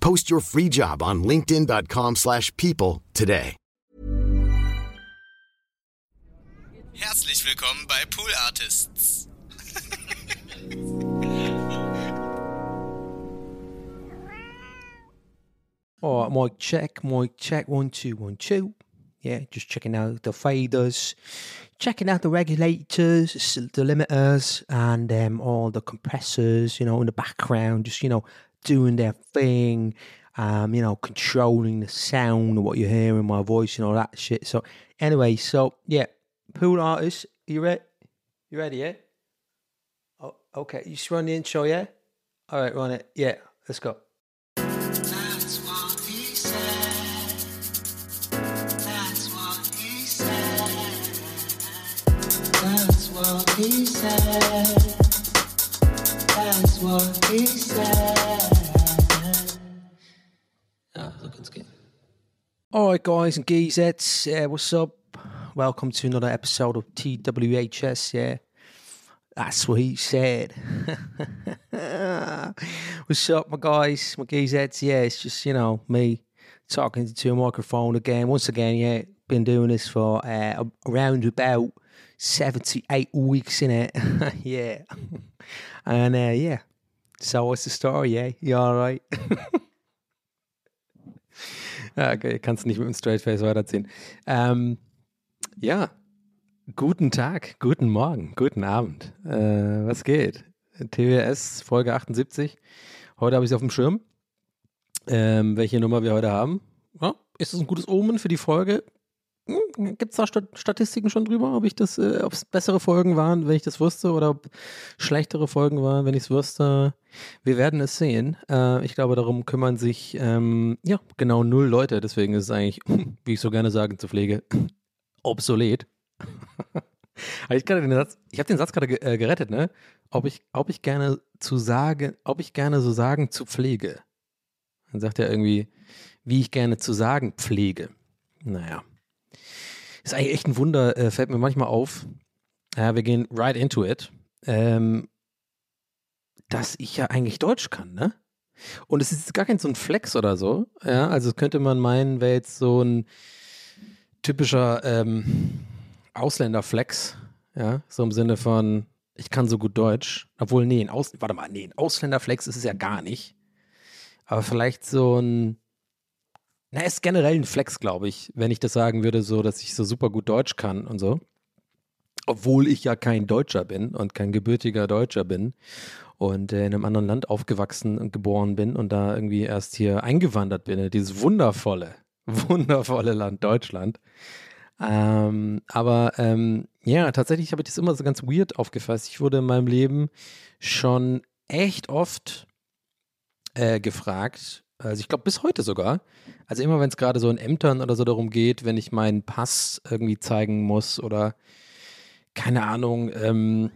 Post your free job on linkedin.com/people slash people today. Herzlich willkommen bei Pool Artists. All right, mic check, mic check, one, two, one, two. Yeah, just checking out the faders, checking out the regulators, the limiters, and um, all the compressors, you know, in the background, just, you know, doing their thing, um, you know, controlling the sound of what you're hearing, my voice, and all that shit. So, anyway, so, yeah, pool artists, you ready? You ready, yeah? Oh, okay, you just run the intro, yeah? All right, run it. Yeah, let's go. That's what he said. That's what he said. That's what he said. That's what he said. Ah, look, good. All right, guys and geezettes, uh, what's up? Welcome to another episode of TWHS. Yeah, that's what he said. what's up, my guys, my geezettes? Yeah, it's just you know me talking to a microphone again. Once again, yeah, been doing this for uh, around about seventy-eight weeks in it. yeah, and uh, yeah. So what's the story? Yeah, you all right? Ja, okay, kannst nicht mit dem Straight Face weiterziehen. Ähm, ja, guten Tag, guten Morgen, guten Abend. Äh, was geht? TWS Folge 78. Heute habe ich es auf dem Schirm. Ähm, welche Nummer wir heute haben. Ja, ist das ein gutes Omen für die Folge? Gibt es da Stat Statistiken schon drüber, ob ich das, äh, ob es bessere Folgen waren, wenn ich das wusste, oder ob schlechtere Folgen waren, wenn ich es wusste? Wir werden es sehen. Äh, ich glaube, darum kümmern sich ähm, ja genau null Leute. Deswegen ist es eigentlich, wie ich so gerne sage zur Pflege, obsolet. Ich ich habe den Satz gerade ge äh, gerettet, ne? Ob ich, ob ich gerne zu sagen, ob ich gerne so sagen zu Pflege. Dann sagt er irgendwie, wie ich gerne zu sagen pflege. Naja. Ist eigentlich echt ein Wunder, äh, fällt mir manchmal auf. Ja, wir gehen right into it. Ähm, dass ich ja eigentlich Deutsch kann, ne? Und es ist gar kein so ein Flex oder so. Ja, also könnte man meinen, wäre jetzt so ein typischer ähm, Ausländerflex. Ja, so im Sinne von, ich kann so gut Deutsch. Obwohl, nee, ein Aus warte mal, nee, ein Ausländerflex ist es ja gar nicht. Aber vielleicht so ein, na, ist generell ein Flex, glaube ich, wenn ich das sagen würde, so, dass ich so super gut Deutsch kann und so. Obwohl ich ja kein Deutscher bin und kein gebürtiger Deutscher bin und äh, in einem anderen Land aufgewachsen und geboren bin und da irgendwie erst hier eingewandert bin, in dieses wundervolle, wundervolle Land Deutschland. Ähm, aber ähm, ja, tatsächlich habe ich das immer so ganz weird aufgefasst. Ich wurde in meinem Leben schon echt oft äh, gefragt, also ich glaube bis heute sogar. Also immer wenn es gerade so in Ämtern oder so darum geht, wenn ich meinen Pass irgendwie zeigen muss oder keine Ahnung, ähm,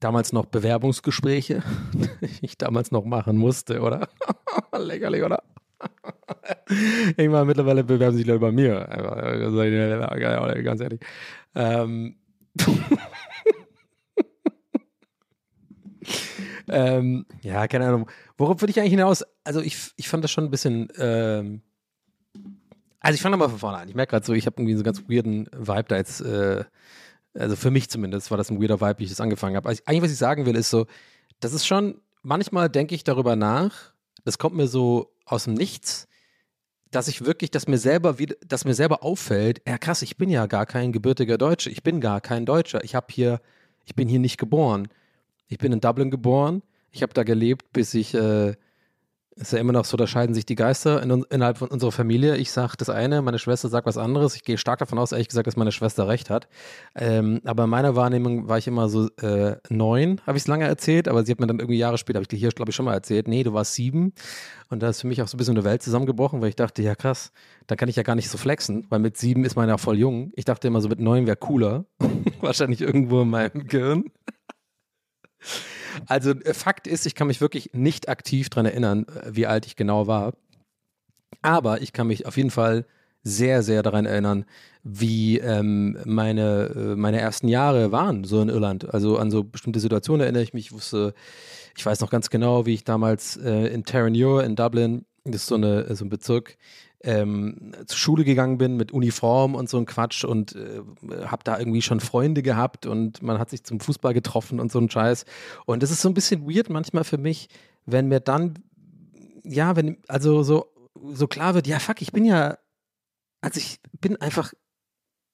damals noch Bewerbungsgespräche, die ich damals noch machen musste, oder? Lächerlich, oder? meine, mittlerweile bewerben sich Leute bei mir. Ganz ehrlich. Ähm, ähm, ja, keine Ahnung. Worauf würde ich eigentlich hinaus? Also ich, ich fand das schon ein bisschen. Ähm, also ich fange mal von vorne an. Ich merke gerade so, ich habe irgendwie so einen ganz weirden Vibe da jetzt. Äh, also für mich zumindest war das ein weirder Vibe, wie ich das angefangen habe. Also eigentlich, was ich sagen will, ist so, das ist schon, manchmal denke ich darüber nach, das kommt mir so aus dem Nichts, dass ich wirklich, dass mir selber wieder, dass mir selber auffällt, ja krass, ich bin ja gar kein gebürtiger Deutscher, ich bin gar kein Deutscher. Ich habe hier, ich bin hier nicht geboren. Ich bin in Dublin geboren. Ich habe da gelebt, bis ich äh, ist ja immer noch so, da scheiden sich die Geister in, innerhalb von unserer Familie. Ich sage das eine, meine Schwester sagt was anderes. Ich gehe stark davon aus, ehrlich gesagt, dass meine Schwester recht hat. Ähm, aber in meiner Wahrnehmung war ich immer so äh, neun, habe ich es lange erzählt, aber sie hat mir dann irgendwie Jahre später, habe ich hier, glaube ich, schon mal erzählt, nee, du warst sieben. Und da ist für mich auch so ein bisschen eine Welt zusammengebrochen, weil ich dachte, ja krass, da kann ich ja gar nicht so flexen, weil mit sieben ist man ja voll jung. Ich dachte immer so, mit neun wäre cooler. Wahrscheinlich irgendwo in meinem Gehirn. Also äh, Fakt ist, ich kann mich wirklich nicht aktiv daran erinnern, äh, wie alt ich genau war. Aber ich kann mich auf jeden Fall sehr, sehr daran erinnern, wie ähm, meine, äh, meine ersten Jahre waren, so in Irland. Also an so bestimmte Situationen erinnere ich mich. Ich wusste, ich weiß noch ganz genau, wie ich damals äh, in Terranure in Dublin, das ist so, eine, so ein Bezirk, ähm, zur Schule gegangen bin mit Uniform und so ein Quatsch und äh, habe da irgendwie schon Freunde gehabt und man hat sich zum Fußball getroffen und so ein Scheiß. Und das ist so ein bisschen weird manchmal für mich, wenn mir dann, ja, wenn, also so, so klar wird, ja, fuck, ich bin ja, also ich bin einfach,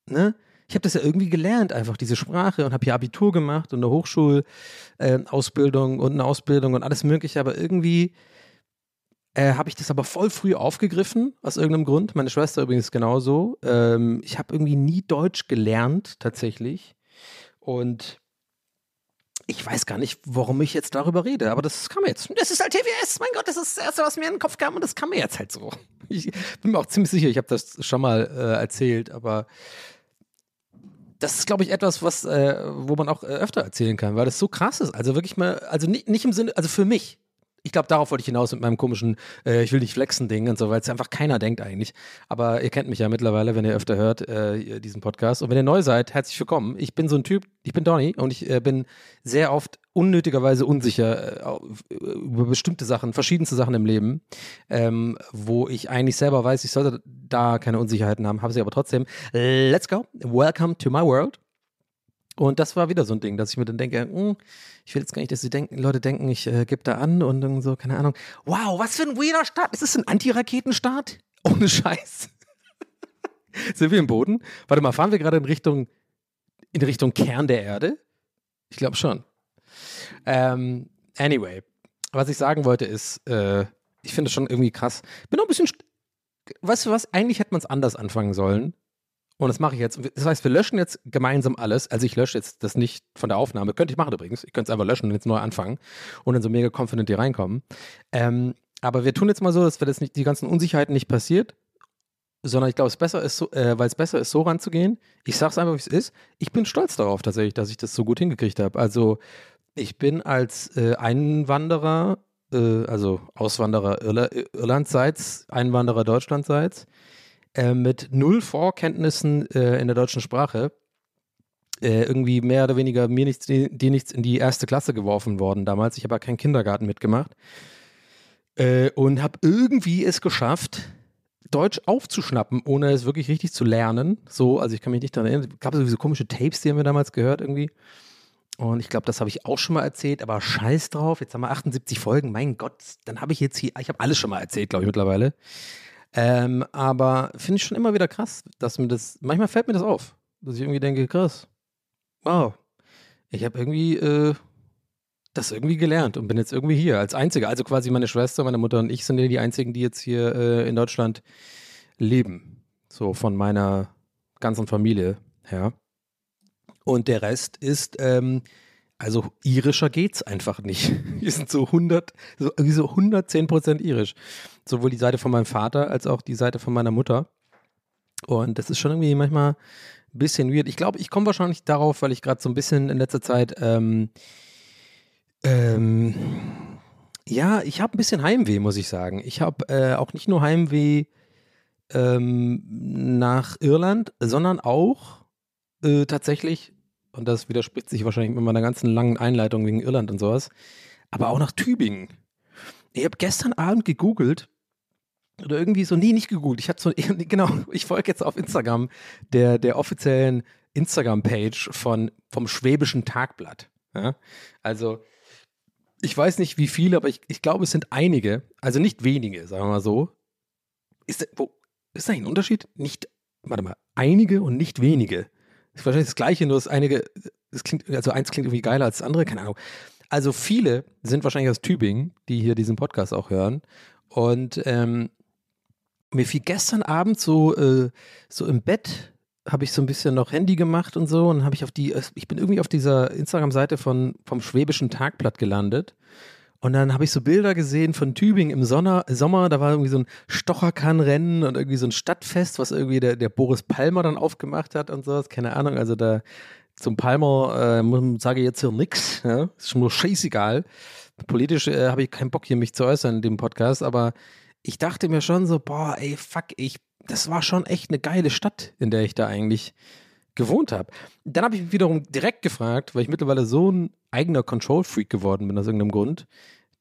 ne? Ich habe das ja irgendwie gelernt, einfach diese Sprache und habe hier Abitur gemacht und eine Hochschulausbildung äh, und eine Ausbildung und alles Mögliche, aber irgendwie äh, habe ich das aber voll früh aufgegriffen, aus irgendeinem Grund. Meine Schwester übrigens genauso. Ähm, ich habe irgendwie nie Deutsch gelernt, tatsächlich. Und ich weiß gar nicht, warum ich jetzt darüber rede, aber das kam jetzt. Das ist halt TWS, mein Gott, das ist das Erste, was mir in den Kopf kam und das kam mir jetzt halt so. Ich bin mir auch ziemlich sicher, ich habe das schon mal äh, erzählt, aber das ist, glaube ich, etwas, was, äh, wo man auch äh, öfter erzählen kann, weil das so krass ist. Also wirklich mal, also nicht, nicht im Sinne, also für mich, ich glaube, darauf wollte ich hinaus mit meinem komischen, äh, ich will nicht flexen Ding und so, weil es einfach keiner denkt eigentlich. Aber ihr kennt mich ja mittlerweile, wenn ihr öfter hört, äh, diesen Podcast. Und wenn ihr neu seid, herzlich willkommen. Ich bin so ein Typ, ich bin Donny und ich äh, bin sehr oft unnötigerweise unsicher äh, über bestimmte Sachen, verschiedenste Sachen im Leben, ähm, wo ich eigentlich selber weiß, ich sollte da keine Unsicherheiten haben, habe sie aber trotzdem. Let's go. Welcome to my world. Und das war wieder so ein Ding, dass ich mir dann denke, mh, hm, ich will jetzt gar nicht, dass die denken, Leute denken, ich äh, gebe da an und so, keine Ahnung. Wow, was für ein weirder Start. Ist das ein Antiraketenstart? Ohne Scheiß. Sind wir im Boden? Warte mal, fahren wir gerade in Richtung, in Richtung Kern der Erde? Ich glaube schon. Ähm, anyway, was ich sagen wollte ist, äh, ich finde es schon irgendwie krass. Bin noch ein bisschen, weißt du was, eigentlich hätte man es anders anfangen sollen. Und das mache ich jetzt. Das heißt, wir löschen jetzt gemeinsam alles. Also ich lösche jetzt das nicht von der Aufnahme. Könnte ich machen übrigens. Ich könnte es einfach löschen und jetzt neu anfangen und dann so mega confident hier reinkommen. Ähm, aber wir tun jetzt mal so, dass wir das nicht, die ganzen Unsicherheiten nicht passiert, sondern ich glaube, es besser ist, so, äh, weil es besser ist, so ranzugehen. Ich sage es einfach, wie es ist. Ich bin stolz darauf tatsächlich, dass ich das so gut hingekriegt habe. Also ich bin als äh, Einwanderer, äh, also Auswanderer Irla Irlandseits, Einwanderer Deutschlandseits, äh, mit null Vorkenntnissen äh, in der deutschen Sprache äh, irgendwie mehr oder weniger mir nichts, dir nichts in die erste Klasse geworfen worden damals. Ich habe ja keinen Kindergarten mitgemacht äh, und habe irgendwie es geschafft, Deutsch aufzuschnappen, ohne es wirklich richtig zu lernen. So, also ich kann mich nicht daran erinnern. Es gab sowieso komische Tapes, die haben wir damals gehört irgendwie. Und ich glaube, das habe ich auch schon mal erzählt, aber scheiß drauf. Jetzt haben wir 78 Folgen. Mein Gott, dann habe ich jetzt hier, ich habe alles schon mal erzählt, glaube ich, mittlerweile. Ähm, aber finde ich schon immer wieder krass, dass mir das, manchmal fällt mir das auf, dass ich irgendwie denke, krass, wow, ich habe irgendwie äh, das irgendwie gelernt und bin jetzt irgendwie hier als Einziger. Also quasi meine Schwester, meine Mutter und ich sind die Einzigen, die jetzt hier äh, in Deutschland leben. So von meiner ganzen Familie her. Und der Rest ist ähm, also irischer geht's einfach nicht. Wir sind so 100, so, so 110 Prozent irisch. Sowohl die Seite von meinem Vater als auch die Seite von meiner Mutter. Und das ist schon irgendwie manchmal ein bisschen weird. Ich glaube, ich komme wahrscheinlich darauf, weil ich gerade so ein bisschen in letzter Zeit, ähm, ähm, ja, ich habe ein bisschen Heimweh, muss ich sagen. Ich habe äh, auch nicht nur Heimweh ähm, nach Irland, sondern auch äh, tatsächlich und das widerspricht sich wahrscheinlich mit meiner ganzen langen Einleitung wegen Irland und sowas, aber auch nach Tübingen. Ich habe gestern Abend gegoogelt oder irgendwie so, nee, nicht gegoogelt. Ich hatte so, genau, ich folge jetzt auf Instagram der, der offiziellen Instagram-Page vom Schwäbischen Tagblatt. Ja? Also, ich weiß nicht wie viele, aber ich, ich glaube, es sind einige, also nicht wenige, sagen wir mal so. ist, wo, ist da ein Unterschied? Nicht, warte mal, einige und nicht wenige. Das ist wahrscheinlich das Gleiche, nur das einige, das klingt, also eins klingt irgendwie geiler als das andere, keine Ahnung. Also viele sind wahrscheinlich aus Tübingen, die hier diesen Podcast auch hören. Und ähm, mir fiel gestern Abend so, äh, so im Bett, habe ich so ein bisschen noch Handy gemacht und so und habe ich auf die, ich bin irgendwie auf dieser Instagram-Seite vom Schwäbischen Tagblatt gelandet und dann habe ich so Bilder gesehen von Tübingen im Sonner, Sommer, da war irgendwie so ein Stocherkannrennen und irgendwie so ein Stadtfest, was irgendwie der, der Boris Palmer dann aufgemacht hat und sowas, keine Ahnung, also da zum Palmer äh, sage ich jetzt hier nichts, ja? ist mir scheißegal. Politisch äh, habe ich keinen Bock hier mich zu äußern in dem Podcast, aber ich dachte mir schon so, boah, ey, fuck, ich, das war schon echt eine geile Stadt, in der ich da eigentlich gewohnt habe. Dann habe ich mich wiederum direkt gefragt, weil ich mittlerweile so ein eigener Control-Freak geworden bin aus irgendeinem Grund,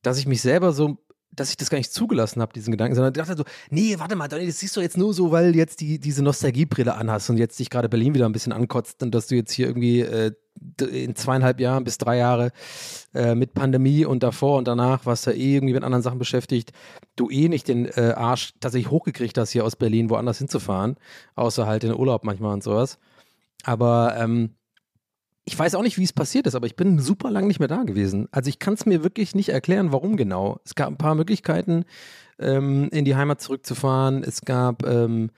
dass ich mich selber so, dass ich das gar nicht zugelassen habe, diesen Gedanken, sondern dachte so, nee, warte mal, Donny, das siehst du jetzt nur so, weil jetzt die, diese Nostalgiebrille anhast und jetzt dich gerade Berlin wieder ein bisschen ankotzt und dass du jetzt hier irgendwie äh, in zweieinhalb Jahren bis drei Jahre äh, mit Pandemie und davor und danach warst du eh irgendwie mit anderen Sachen beschäftigt, du eh nicht den äh, Arsch tatsächlich hochgekriegt hast, hier aus Berlin woanders hinzufahren, außer halt in Urlaub manchmal und sowas. Aber ähm, ich weiß auch nicht, wie es passiert ist, aber ich bin super lang nicht mehr da gewesen. Also ich kann es mir wirklich nicht erklären, warum genau. Es gab ein paar Möglichkeiten, ähm, in die Heimat zurückzufahren. Es gab, ähm,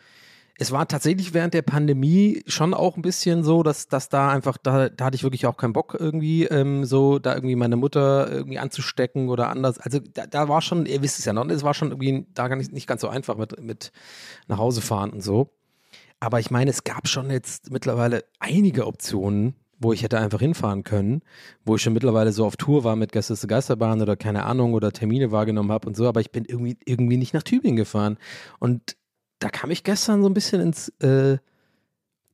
es war tatsächlich während der Pandemie schon auch ein bisschen so, dass, dass da einfach, da, da hatte ich wirklich auch keinen Bock irgendwie, ähm, so da irgendwie meine Mutter irgendwie anzustecken oder anders. Also da, da war schon, ihr wisst es ja noch, es war schon irgendwie da gar nicht, nicht ganz so einfach mit, mit nach Hause fahren und so. Aber ich meine, es gab schon jetzt mittlerweile einige Optionen, wo ich hätte einfach hinfahren können, wo ich schon mittlerweile so auf Tour war mit zur Geisterbahn oder keine Ahnung oder Termine wahrgenommen habe und so, aber ich bin irgendwie, irgendwie nicht nach Tübingen gefahren. Und da kam ich gestern so ein bisschen ins, äh,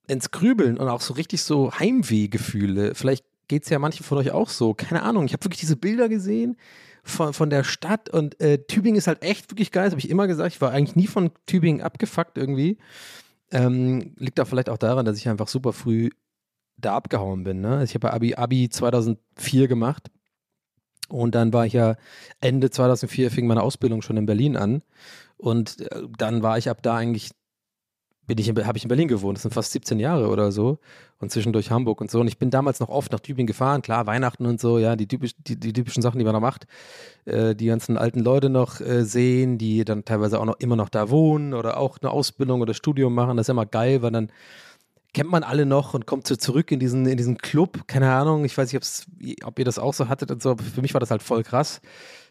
ins Grübeln und auch so richtig so Heimwehgefühle. Vielleicht geht es ja manchen von euch auch so. Keine Ahnung. Ich habe wirklich diese Bilder gesehen von, von der Stadt und äh, Tübingen ist halt echt wirklich geil. Das habe ich immer gesagt. Ich war eigentlich nie von Tübingen abgefuckt irgendwie. Ähm, liegt da vielleicht auch daran, dass ich einfach super früh da abgehauen bin. Ne? Ich habe Abi, Abi 2004 gemacht und dann war ich ja Ende 2004 fing meine Ausbildung schon in Berlin an und äh, dann war ich ab da eigentlich bin ich habe ich in Berlin gewohnt. Das sind fast 17 Jahre oder so und zwischendurch Hamburg und so. Und ich bin damals noch oft nach Tübingen gefahren, klar Weihnachten und so, ja die, typisch, die, die typischen Sachen, die man da macht, äh, die ganzen alten Leute noch äh, sehen, die dann teilweise auch noch immer noch da wohnen oder auch eine Ausbildung oder Studium machen. Das ist ja immer geil, weil dann kennt man alle noch und kommt so zurück in diesen, in diesen Club. Keine Ahnung, ich weiß nicht, ob ihr das auch so hattet und so, aber für mich war das halt voll krass.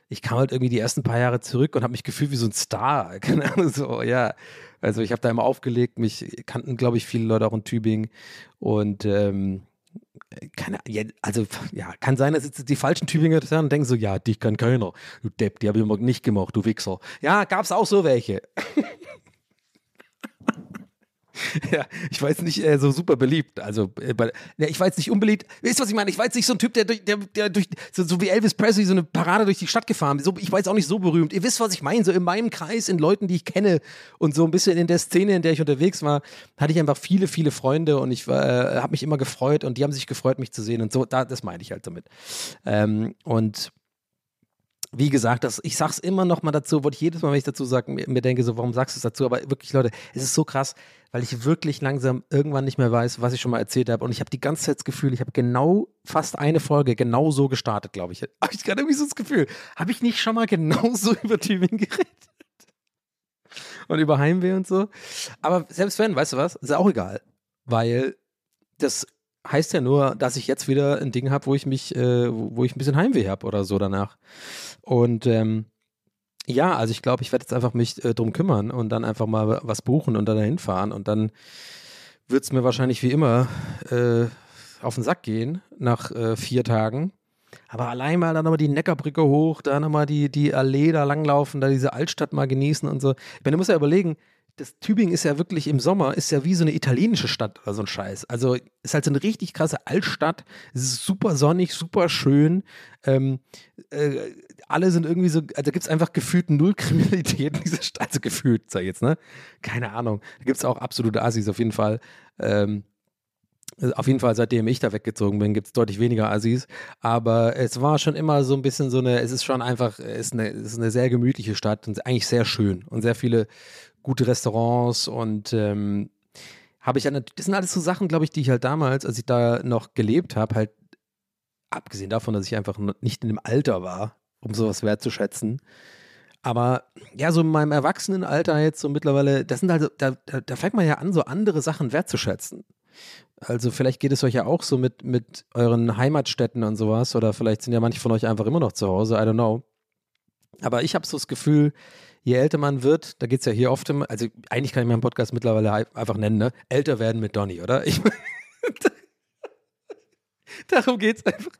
Ich kam halt irgendwie die ersten paar Jahre zurück und habe mich gefühlt wie so ein Star. Keine Ahnung, so, ja. Also ich habe da immer aufgelegt, mich kannten, glaube ich, viele Leute auch in Tübingen und ähm, keine, also ja, kann sein, dass jetzt die falschen Tübinger das hören und denken so, ja, dich kann keiner. Du Depp, die habe ich immer nicht gemacht, du Wichser. Ja, gab es auch so welche. ja, ich jetzt nicht äh, so super beliebt. Also, äh, bei, ja, ich jetzt nicht unbeliebt. Wisst ihr, was ich meine? Ich jetzt nicht so ein Typ, der, durch, der, der durch, so, so, wie Elvis Presley, so eine Parade durch die Stadt gefahren ist. So, ich jetzt auch nicht so berühmt. Ihr wisst, was ich meine. So in meinem Kreis, in Leuten, die ich kenne und so ein bisschen in der Szene, in der ich unterwegs war, hatte ich einfach viele, viele Freunde und ich äh, habe mich immer gefreut und die haben sich gefreut, mich zu sehen. Und so, da, das meine ich halt damit. Ähm, und wie gesagt, das, ich sag's immer noch mal dazu, wollte ich jedes Mal, wenn ich dazu sage, mir, mir, denke so, warum sagst du es dazu? Aber wirklich, Leute, es ist so krass, weil ich wirklich langsam irgendwann nicht mehr weiß, was ich schon mal erzählt habe. Und ich habe die ganze Zeit das Gefühl, ich habe genau fast eine Folge genau so gestartet, glaube ich. Habe ich gerade irgendwie so das Gefühl, habe ich nicht schon mal genau so über Tübingen geredet? Und über Heimweh und so. Aber selbst wenn, weißt du was, ist auch egal. Weil das heißt ja nur, dass ich jetzt wieder ein Ding habe, wo ich mich, äh, wo ich ein bisschen Heimweh habe oder so danach. Und ähm, ja, also ich glaube, ich werde jetzt einfach mich äh, drum kümmern und dann einfach mal was buchen und dann dahin fahren und dann wird es mir wahrscheinlich wie immer äh, auf den Sack gehen nach äh, vier Tagen. Aber allein mal dann nochmal die Neckarbrücke hoch, da nochmal die, die Allee da langlaufen, da diese Altstadt mal genießen und so. Ich meine, du musst ja überlegen, das Tübingen ist ja wirklich im Sommer, ist ja wie so eine italienische Stadt oder so ein Scheiß. Also ist halt so eine richtig krasse Altstadt. Es ist super sonnig, super schön. Ähm, äh, alle sind irgendwie so, also gibt es einfach gefühlt null Kriminalität in dieser Stadt. Also gefühlt, sag ich jetzt, ne? Keine Ahnung. Da gibt es auch absolute Assis auf jeden Fall. Ähm, auf jeden Fall, seitdem ich da weggezogen bin, gibt es deutlich weniger Assis. Aber es war schon immer so ein bisschen so eine, es ist schon einfach, es ist eine, es ist eine sehr gemütliche Stadt und eigentlich sehr schön und sehr viele gute Restaurants und ähm, habe ich nat- das sind alles so Sachen, glaube ich, die ich halt damals, als ich da noch gelebt habe, halt, abgesehen davon, dass ich einfach nicht in dem Alter war, um sowas wertzuschätzen. Aber ja, so in meinem Erwachsenenalter jetzt so mittlerweile, das sind also, da, da, da fängt man ja an, so andere Sachen wertzuschätzen. Also vielleicht geht es euch ja auch so mit, mit euren Heimatstädten und sowas oder vielleicht sind ja manche von euch einfach immer noch zu Hause, I don't know. Aber ich habe so das Gefühl, je älter man wird, da geht es ja hier oft also eigentlich kann ich meinen Podcast mittlerweile ei- einfach nennen, ne? Älter werden mit Donny, oder? Ich, darum geht es einfach.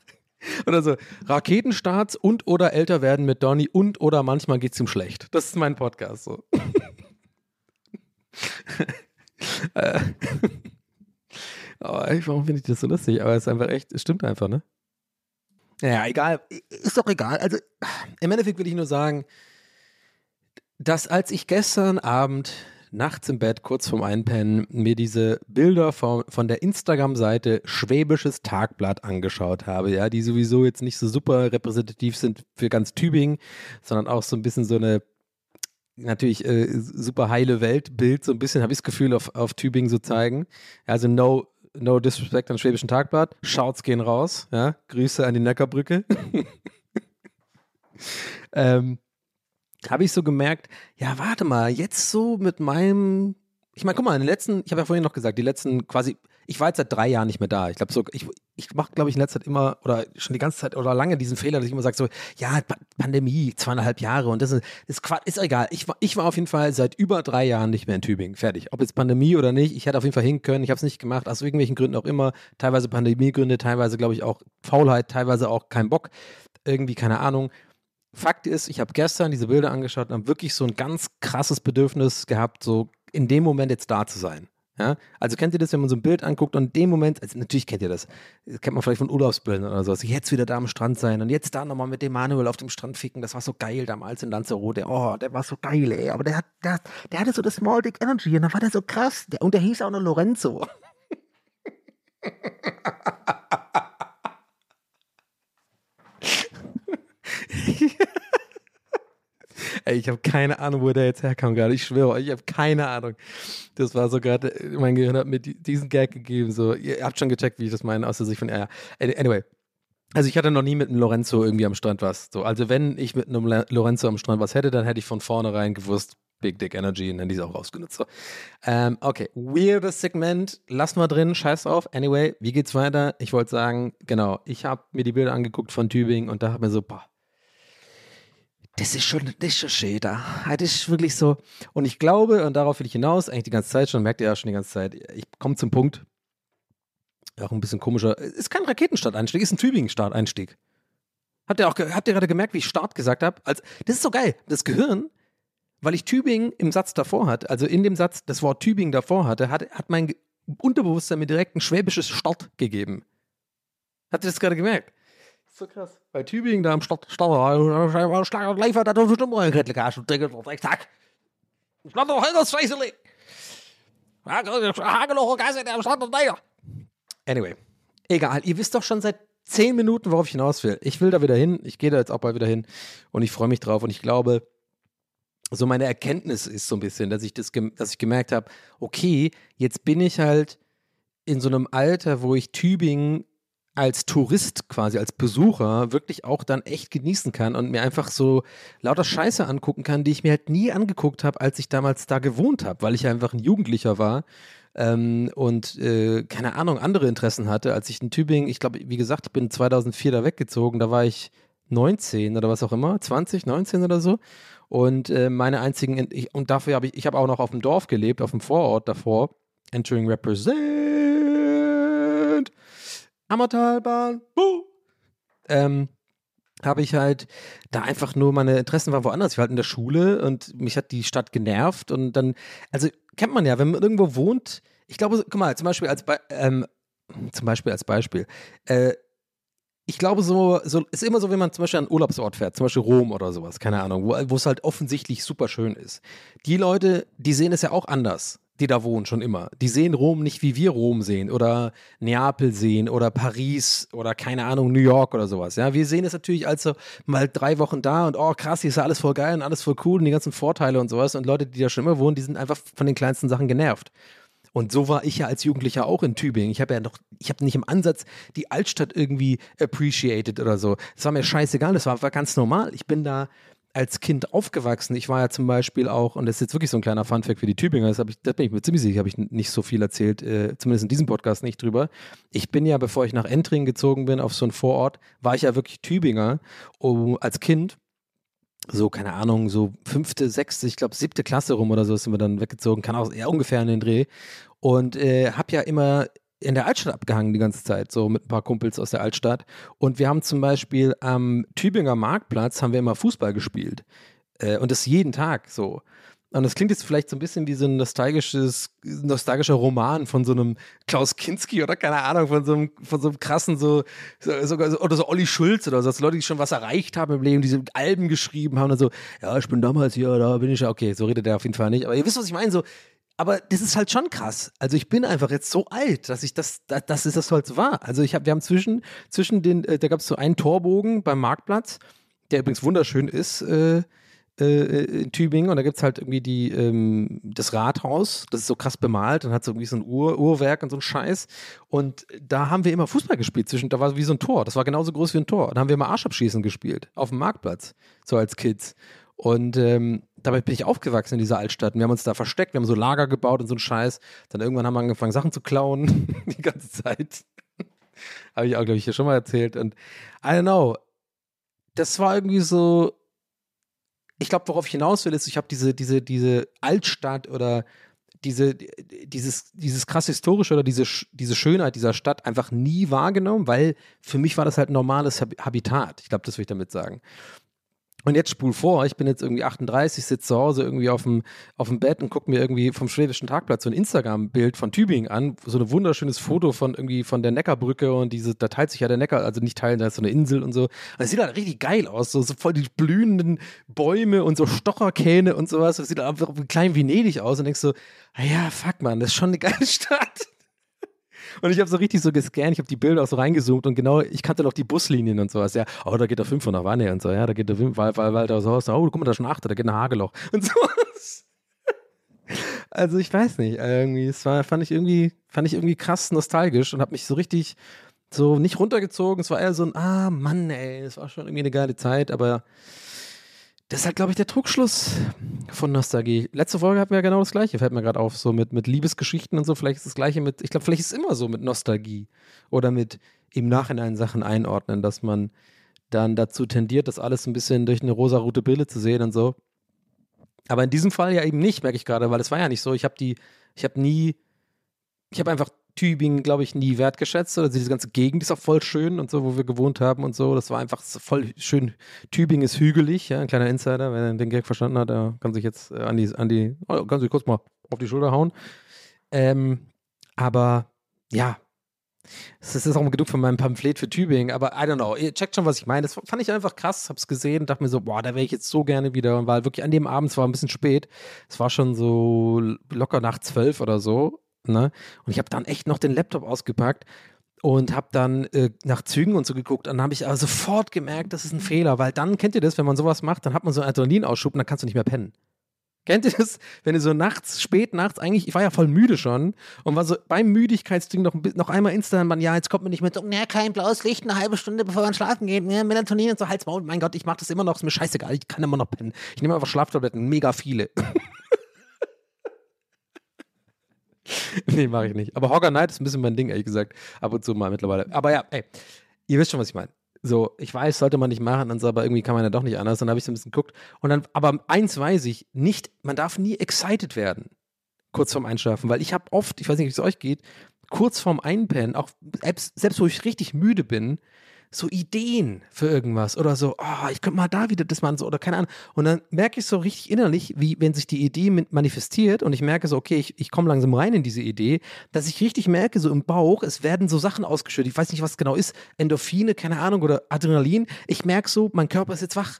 Oder so, Raketenstarts und oder älter werden mit Donny und oder manchmal geht's ihm schlecht. Das ist mein Podcast so. Äh, Aber ey, warum finde ich das so lustig? Aber es ist einfach echt, es stimmt einfach, ne? Naja, egal. Ist doch egal. Also, im Endeffekt will ich nur sagen, dass als ich gestern Abend nachts im Bett, kurz vorm Einpennen, mir diese Bilder von, von der Instagram-Seite Schwäbisches Tagblatt angeschaut habe, ja, die sowieso jetzt nicht so super repräsentativ sind für ganz Tübingen, sondern auch so ein bisschen so eine natürlich äh, super heile Weltbild, so ein bisschen habe ich das Gefühl, auf, auf Tübingen so zeigen. Also no, no disrespect an Schwäbischen Tagblatt. Shouts gehen raus. Ja? Grüße an die Neckarbrücke. ähm, habe ich so gemerkt, ja, warte mal, jetzt so mit meinem, ich meine, guck mal, in den letzten, ich habe ja vorhin noch gesagt, die letzten quasi, ich war jetzt seit drei Jahren nicht mehr da. Ich glaube so, ich, ich mache, glaube ich, in letzter Zeit immer oder schon die ganze Zeit oder lange diesen Fehler, dass ich immer sage so, ja, pa Pandemie, zweieinhalb Jahre und das ist, ist, ist egal. Ich war, ich war auf jeden Fall seit über drei Jahren nicht mehr in Tübingen. Fertig. Ob jetzt Pandemie oder nicht, ich hätte auf jeden Fall hin können. Ich habe es nicht gemacht, aus irgendwelchen Gründen auch immer. Teilweise Pandemiegründe, teilweise, glaube ich, auch Faulheit, teilweise auch kein Bock. Irgendwie, keine Ahnung. Fakt ist, ich habe gestern diese Bilder angeschaut und habe wirklich so ein ganz krasses Bedürfnis gehabt, so in dem Moment jetzt da zu sein. Ja? Also kennt ihr das, wenn man so ein Bild anguckt und in dem Moment, also natürlich kennt ihr das, das kennt man vielleicht von Urlaubsbildern oder so, also jetzt wieder da am Strand sein und jetzt da nochmal mit dem Manuel auf dem Strand ficken, das war so geil damals in Lanzarote, oh, der war so geil, ey, aber der, hat, der, der hatte so das Small Dick Energy und dann war der so krass der, und der hieß auch noch Lorenzo. Ey, ich habe keine Ahnung, wo der jetzt herkam gerade. Ich schwöre euch, ich habe keine Ahnung. Das war so gerade, mein Gehirn hat mir die, diesen Gag gegeben. So, ihr habt schon gecheckt, wie ich das meine, aus der Sicht von er. Anyway. Also ich hatte noch nie mit einem Lorenzo irgendwie am Strand was. So, also wenn ich mit einem Lorenzo am Strand was hätte, dann hätte ich von vornherein gewusst, Big Dick Energy und dann diese auch ausgenutzt. So. Ähm, okay, weirdes Segment, lass mal drin, scheiß drauf. Anyway, wie geht's weiter? Ich wollte sagen, genau, ich habe mir die Bilder angeguckt von Tübingen und dachte mir so, boah, das ist schon, das ist schon schön da. Das ist wirklich so. Und ich glaube, und darauf will ich hinaus, eigentlich die ganze Zeit schon, merkt ihr ja schon die ganze Zeit, ich komme zum Punkt. Auch ein bisschen komischer. Ist kein Raketenstarteinstieg, ist ein Tübingen-Starteinstieg. Habt ihr auch, habt ihr gerade gemerkt, wie ich Start gesagt habe? Als, das ist so geil. Das Gehirn, weil ich Tübingen im Satz davor hatte, also in dem Satz das Wort Tübingen davor hatte, hat, hat mein Unterbewusstsein mir direkt ein schwäbisches Start gegeben. Habt ihr das gerade gemerkt? So krass. Bei Tübingen da am Stadt, Stadt, Stadt, live hat er bestimmt mal ein Kettlekas und Deckel, ich sag. Stadt doch Helgas Scheißele. Hagelocher Gasse, der am Stadt und Neger. Anyway, egal. Ihr wisst doch schon seit zehn Minuten, worauf ich hinaus will. Ich will da wieder hin. Ich gehe da jetzt auch bald wieder hin und ich freue mich drauf und ich glaube, so meine Erkenntnis ist so ein bisschen, dass ich das, dass ich gemerkt habe, okay, jetzt bin ich halt in so einem Alter, wo ich Tübingen als Tourist quasi, als Besucher wirklich auch dann echt genießen kann und mir einfach so lauter Scheiße angucken kann, die ich mir halt nie angeguckt habe, als ich damals da gewohnt habe, weil ich einfach ein Jugendlicher war ähm, und äh, keine Ahnung, andere Interessen hatte. Als ich in Tübingen, ich glaube, wie gesagt, bin 2004 da weggezogen, da war ich 19 oder was auch immer, 20, 19 oder so. Und äh, meine einzigen, ich, und dafür habe ich, ich habe auch noch auf dem Dorf gelebt, auf dem Vorort davor. Entering Represent. Ammertalbahn. Buh. Ähm, habe ich halt da einfach nur meine Interessen waren woanders. Ich war halt in der Schule und mich hat die Stadt genervt und dann, also kennt man ja, wenn man irgendwo wohnt, ich glaube, guck mal, zum Beispiel als, Be ähm, zum Beispiel als Beispiel, äh, ich glaube, so, so ist immer so, wenn man zum Beispiel an einen Urlaubsort fährt, zum Beispiel Rom oder sowas, keine Ahnung, wo, wo es halt offensichtlich super schön ist. Die Leute, die sehen es ja auch anders. Die da wohnen, schon immer. Die sehen Rom nicht, wie wir Rom sehen oder Neapel sehen oder Paris oder keine Ahnung, New York oder sowas. Ja, wir sehen es natürlich als so mal drei Wochen da und oh krass, hier ist ja alles voll geil und alles voll cool und die ganzen Vorteile und sowas. Und Leute, die da schon immer wohnen, die sind einfach von den kleinsten Sachen genervt. Und so war ich ja als Jugendlicher auch in Tübingen. Ich habe ja noch, ich habe nicht im Ansatz die Altstadt irgendwie appreciated oder so. Das war mir scheißegal, das war, war ganz normal. Ich bin da als Kind aufgewachsen. Ich war ja zum Beispiel auch, und das ist jetzt wirklich so ein kleiner Funfact für die Tübinger, das, ich, das bin ich mir ziemlich sicher, habe ich nicht so viel erzählt, äh, zumindest in diesem Podcast nicht drüber. Ich bin ja, bevor ich nach Entring gezogen bin, auf so einen Vorort, war ich ja wirklich Tübinger um, als Kind. So, keine Ahnung, so fünfte, sechste, ich glaube siebte Klasse rum oder so sind wir dann weggezogen, kann auch eher ungefähr in den Dreh. Und äh, habe ja immer in der Altstadt abgehangen die ganze Zeit, so mit ein paar Kumpels aus der Altstadt. Und wir haben zum Beispiel am Tübinger Marktplatz haben wir immer Fußball gespielt. Äh, und das jeden Tag so. Und das klingt jetzt vielleicht so ein bisschen wie so ein nostalgisches, nostalgischer Roman von so einem Klaus Kinski oder keine Ahnung, von so einem, von so einem krassen, so, sogar so, oder so Olli Schulz oder so, dass Leute, die schon was erreicht haben im Leben, diese Alben geschrieben haben und so, ja, ich bin damals hier, da bin ich ja, okay, so redet er auf jeden Fall nicht. Aber ihr wisst, was ich meine, so, aber das ist halt schon krass. Also ich bin einfach jetzt so alt, dass ich das, das, ist das halt so war. Also ich habe, wir haben zwischen, zwischen den, äh, da gab es so einen Torbogen beim Marktplatz, der übrigens wunderschön ist äh, äh, in Tübingen und da gibt es halt irgendwie die, ähm, das Rathaus, das ist so krass bemalt und hat so irgendwie so ein Uhr, Uhrwerk und so ein Scheiß. Und da haben wir immer Fußball gespielt zwischen, da war wie so ein Tor, das war genauso groß wie ein Tor. Da haben wir immer Arschabschießen gespielt, auf dem Marktplatz, so als Kids. Und ähm, dabei bin ich aufgewachsen in dieser Altstadt. Und wir haben uns da versteckt, wir haben so Lager gebaut und so einen Scheiß. Dann irgendwann haben wir angefangen, Sachen zu klauen, die ganze Zeit. Habe ich auch, glaube ich, hier schon mal erzählt. Und I don't know. Das war irgendwie so. Ich glaube, worauf ich hinaus will, ist, ich habe diese, diese, diese Altstadt oder diese, dieses, dieses krass historische oder diese, diese Schönheit dieser Stadt einfach nie wahrgenommen, weil für mich war das halt ein normales Habitat. Ich glaube, das will ich damit sagen. Und jetzt spul vor, ich bin jetzt irgendwie 38, sitze zu Hause irgendwie auf dem, auf dem Bett und gucke mir irgendwie vom schwedischen Tagplatz so ein Instagram-Bild von Tübingen an, so ein wunderschönes Foto von irgendwie von der Neckarbrücke und diese, da teilt sich ja der Neckar, also nicht teilen, da ist so eine Insel und so. Und das sieht halt richtig geil aus, so, so voll die blühenden Bäume und so Stocherkähne und sowas. Das sieht halt einfach klein Venedig aus und denkst so, ah ja, fuck man, das ist schon eine geile Stadt. Und ich habe so richtig so gescannt, ich habe die Bilder auch so reingezoomt und genau, ich kannte noch die Buslinien und sowas. Ja, oh, da geht der 5 nach Wanne und so, ja, da geht der 5, weil, weil, weil da so oh, guck mal, da ist schon 8, da geht ein Hageloch und sowas. Also ich weiß nicht, irgendwie, es war, fand ich irgendwie, fand ich irgendwie krass nostalgisch und habe mich so richtig so nicht runtergezogen. Es war eher so ein, ah Mann, ey, es war schon irgendwie eine geile Zeit, aber das ist halt, glaube ich, der Trugschluss von Nostalgie. Letzte Folge hatten wir ja genau das Gleiche, fällt mir gerade auf, so mit, mit Liebesgeschichten und so. Vielleicht ist das Gleiche mit, ich glaube, vielleicht ist es immer so mit Nostalgie oder mit im Nachhinein Sachen einordnen, dass man dann dazu tendiert, das alles ein bisschen durch eine rosa-rote Brille zu sehen und so. Aber in diesem Fall ja eben nicht, merke ich gerade, weil es war ja nicht so. Ich habe die, ich habe nie, ich habe einfach Tübingen, glaube ich, nie wertgeschätzt. Also diese ganze Gegend ist auch voll schön und so, wo wir gewohnt haben und so. Das war einfach voll schön. Tübingen ist hügelig, ja, ein kleiner Insider. Wer den Gag verstanden hat, der kann sich jetzt äh, an die, an die, oh, kann sich kurz mal auf die Schulter hauen. Ähm, aber ja, das ist auch genug von meinem Pamphlet für Tübingen, aber I don't know. Ihr checkt schon, was ich meine. Das fand ich einfach krass, hab's gesehen, dachte mir so, boah, da wäre ich jetzt so gerne wieder und war wirklich an dem Abend, es war ein bisschen spät. Es war schon so locker nach zwölf oder so Ne? Und ich habe dann echt noch den Laptop ausgepackt und habe dann äh, nach Zügen und so geguckt. Und dann habe ich aber sofort gemerkt, das ist ein Fehler, weil dann kennt ihr das, wenn man sowas macht, dann hat man so einen Adrenalinausschub und dann kannst du nicht mehr pennen. Kennt ihr das, wenn du so nachts, spät nachts, eigentlich, ich war ja voll müde schon und war so beim Müdigkeitsding noch, noch einmal instant, man, ja, jetzt kommt man nicht mehr so, ja, kein blaues Licht, eine halbe Stunde, bevor man schlafen geht, ja, Melatonin und so, Hals, Maul, mein Gott, ich mach das immer noch, ist mir scheißegal, ich kann immer noch pennen. Ich nehme einfach Schlaftabletten, mega viele. nee, mache ich nicht. Aber Hogger Knight ist ein bisschen mein Ding, ehrlich gesagt. Ab und zu mal mittlerweile. Aber ja, ey, ihr wisst schon, was ich meine. So, ich weiß, sollte man nicht machen, und so, aber irgendwie kann man ja doch nicht anders. Dann habe ich so ein bisschen geguckt. Und dann, aber eins weiß ich, nicht, man darf nie excited werden, kurz vorm Einschlafen, weil ich habe oft, ich weiß nicht, wie es euch geht, kurz vorm Einpennen, auch selbst, selbst wo ich richtig müde bin, so Ideen für irgendwas oder so, oh, ich könnte mal da wieder das machen, so, oder keine Ahnung. Und dann merke ich so richtig innerlich, wie wenn sich die Idee manifestiert und ich merke so, okay, ich, ich komme langsam rein in diese Idee, dass ich richtig merke, so im Bauch, es werden so Sachen ausgeschüttet. Ich weiß nicht, was genau ist, Endorphine, keine Ahnung, oder Adrenalin. Ich merke so, mein Körper ist jetzt wach.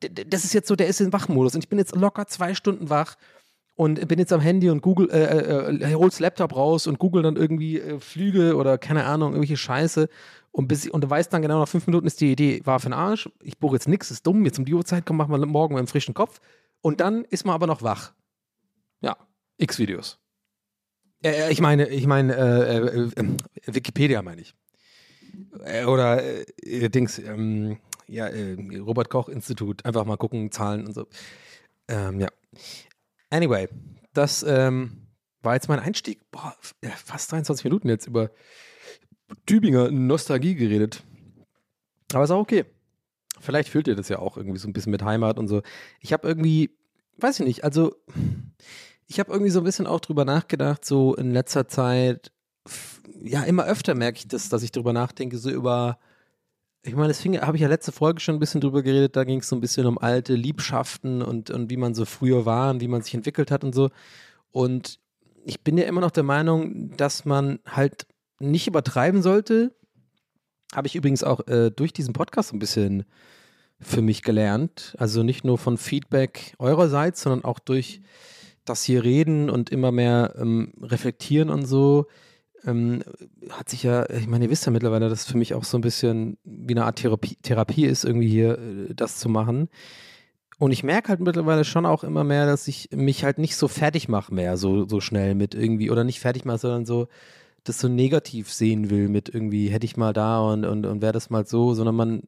Das ist jetzt so, der ist im Wachmodus und ich bin jetzt locker zwei Stunden wach und bin jetzt am Handy und google, äh, äh, äh, hol's Laptop raus und google dann irgendwie äh, Flüge oder keine Ahnung, irgendwelche Scheiße und, bis, und weiß dann genau nach fünf Minuten ist die Idee, war für den Arsch, ich buche jetzt nichts, ist dumm, jetzt um die Uhrzeit, komm, machen wir morgen mit einem frischen Kopf und dann ist man aber noch wach. Ja, X-Videos. Äh, ich meine, ich meine, äh, äh, äh, Wikipedia meine ich. Äh, oder äh, Dings, ähm, ja, äh, Robert Koch Institut, einfach mal gucken, Zahlen und so. Ähm, ja. Anyway, das ähm, war jetzt mein Einstieg. Boah, fast 23 Minuten jetzt über Tübinger Nostalgie geredet. Aber ist auch okay. Vielleicht fühlt ihr das ja auch irgendwie so ein bisschen mit Heimat und so. Ich habe irgendwie, weiß ich nicht, also ich habe irgendwie so ein bisschen auch drüber nachgedacht, so in letzter Zeit, ja, immer öfter merke ich das, dass ich drüber nachdenke, so über, ich meine, das habe ich ja letzte Folge schon ein bisschen drüber geredet, da ging es so ein bisschen um alte Liebschaften und, und wie man so früher war und wie man sich entwickelt hat und so. Und ich bin ja immer noch der Meinung, dass man halt nicht übertreiben sollte. Habe ich übrigens auch äh, durch diesen Podcast so ein bisschen für mich gelernt. Also nicht nur von Feedback eurerseits, sondern auch durch das hier reden und immer mehr ähm, reflektieren und so. Ähm, hat sich ja, ich meine, ihr wisst ja mittlerweile, dass es für mich auch so ein bisschen wie eine Art Therapie, Therapie ist, irgendwie hier äh, das zu machen. Und ich merke halt mittlerweile schon auch immer mehr, dass ich mich halt nicht so fertig mache mehr, so, so schnell mit irgendwie, oder nicht fertig mache, sondern so das so negativ sehen will mit irgendwie, hätte ich mal da und, und, und wäre das mal so, sondern man,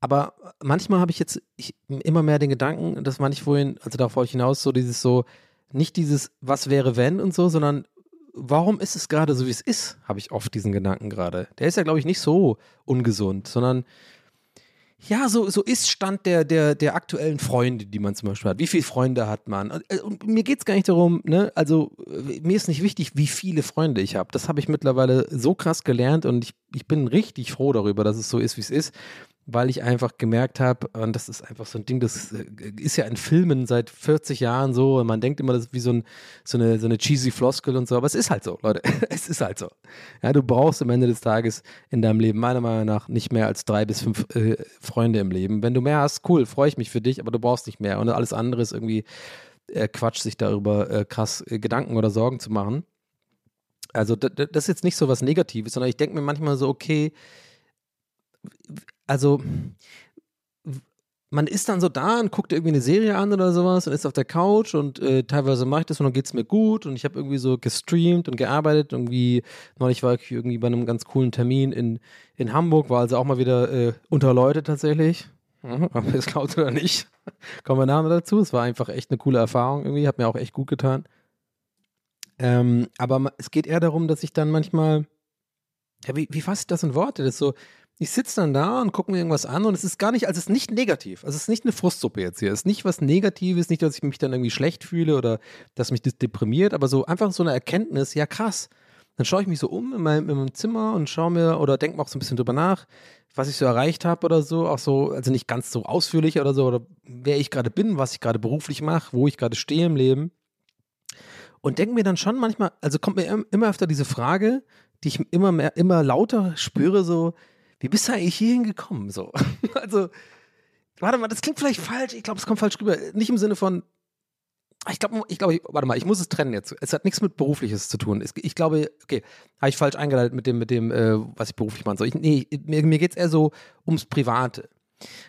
aber manchmal habe ich jetzt ich, immer mehr den Gedanken, das meine ich vorhin, also darauf wollte ich hinaus, so dieses so, nicht dieses, was wäre wenn und so, sondern warum ist es gerade so, wie es ist, habe ich oft diesen Gedanken gerade. Der ist ja, glaube ich, nicht so ungesund, sondern ja, so, so ist Stand der, der, der aktuellen Freunde, die man zum Beispiel hat. Wie viele Freunde hat man? Und, äh, mir geht es gar nicht darum, ne, also äh, mir ist nicht wichtig, wie viele Freunde ich habe. Das habe ich mittlerweile so krass gelernt und ich, ich bin richtig froh darüber, dass es so ist, wie es ist, weil ich einfach gemerkt habe, und das ist einfach so ein Ding, das äh, ist ja in Filmen seit 40 Jahren so und man denkt immer, das ist wie so, ein, so, eine, so eine cheesy Floskel und so, aber es ist halt so, Leute. es ist halt so. Ja, du brauchst am Ende des Tages in deinem Leben meiner Meinung nach nicht mehr als drei bis fünf äh, Freunde im Leben. Wenn du mehr hast, cool, freue ich mich für dich, aber du brauchst nicht mehr. Und alles andere ist irgendwie äh, Quatsch, sich darüber äh, krass äh, Gedanken oder Sorgen zu machen. Also das ist jetzt nicht so was Negatives, sondern ich denke mir manchmal so, okay, also man ist dann so da und guckt irgendwie eine Serie an oder sowas und ist auf der Couch und äh, teilweise mache ich das und dann geht es mir gut und ich habe irgendwie so gestreamt und gearbeitet. Irgendwie, neulich war ich irgendwie bei einem ganz coolen Termin in, in Hamburg, war also auch mal wieder äh, unter Leute tatsächlich. Mhm, ob es glaubt oder nicht. Kommen wir nachher dazu. Es war einfach echt eine coole Erfahrung irgendwie, hat mir auch echt gut getan. Ähm, aber es geht eher darum, dass ich dann manchmal, ja, wie, wie fasse ich das in Worte? Das ist so, ich sitze dann da und gucke mir irgendwas an und es ist gar nicht, also es ist nicht negativ. Also es ist nicht eine Frustsuppe jetzt hier. Es ist nicht was Negatives, nicht, dass ich mich dann irgendwie schlecht fühle oder dass mich das deprimiert, aber so einfach so eine Erkenntnis, ja krass. Dann schaue ich mich so um in meinem, in meinem Zimmer und schaue mir oder denke mir auch so ein bisschen drüber nach, was ich so erreicht habe oder so. Auch so, also nicht ganz so ausführlich oder so, oder wer ich gerade bin, was ich gerade beruflich mache, wo ich gerade stehe im Leben. Und denke mir dann schon manchmal, also kommt mir im- immer öfter diese Frage, die ich immer mehr, immer lauter spüre, so, wie bist du eigentlich hierhin gekommen? So. Also, warte mal, das klingt vielleicht falsch, ich glaube, es kommt falsch rüber. Nicht im Sinne von, ich glaube, ich glaube, warte mal, ich muss es trennen jetzt. Es hat nichts mit Berufliches zu tun. Ich glaube, okay, habe ich falsch eingeleitet mit dem, mit dem, äh, was ich beruflich mache. So, ich, nee, mir, mir geht es eher so ums Private.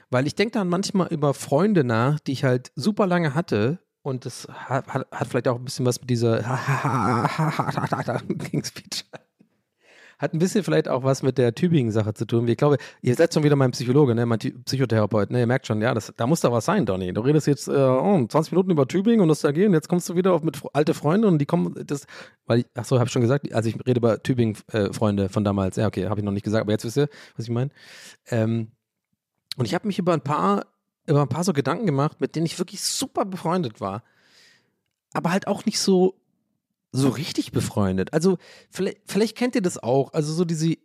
Weil ich denke dann manchmal über Freunde nach, die ich halt super lange hatte. Und das hat, hat, hat vielleicht auch ein bisschen was mit dieser King Speech. Hat ein bisschen vielleicht auch was mit der Tübingen-Sache zu tun. Ich glaube, ihr seid schon wieder mein Psychologe, ne? mein Psychotherapeut. Ne? Ihr merkt schon, ja, das, da muss da was sein, Donny. Du redest jetzt äh, oh, 20 Minuten über Tübingen und Nostalgie und jetzt kommst du wieder auf mit alte Freunde und die kommen, das, weil, ach so, habe ich schon gesagt, also ich rede über Tübingen-Freunde von damals. Ja, okay, habe ich noch nicht gesagt, aber jetzt wisst ihr, was ich meine. Ähm, und ich habe mich über ein paar, über ein paar so Gedanken gemacht, mit denen ich wirklich super befreundet war. Aber halt auch nicht so, so richtig befreundet. Also, vielleicht, vielleicht kennt ihr das auch. Also, so diese,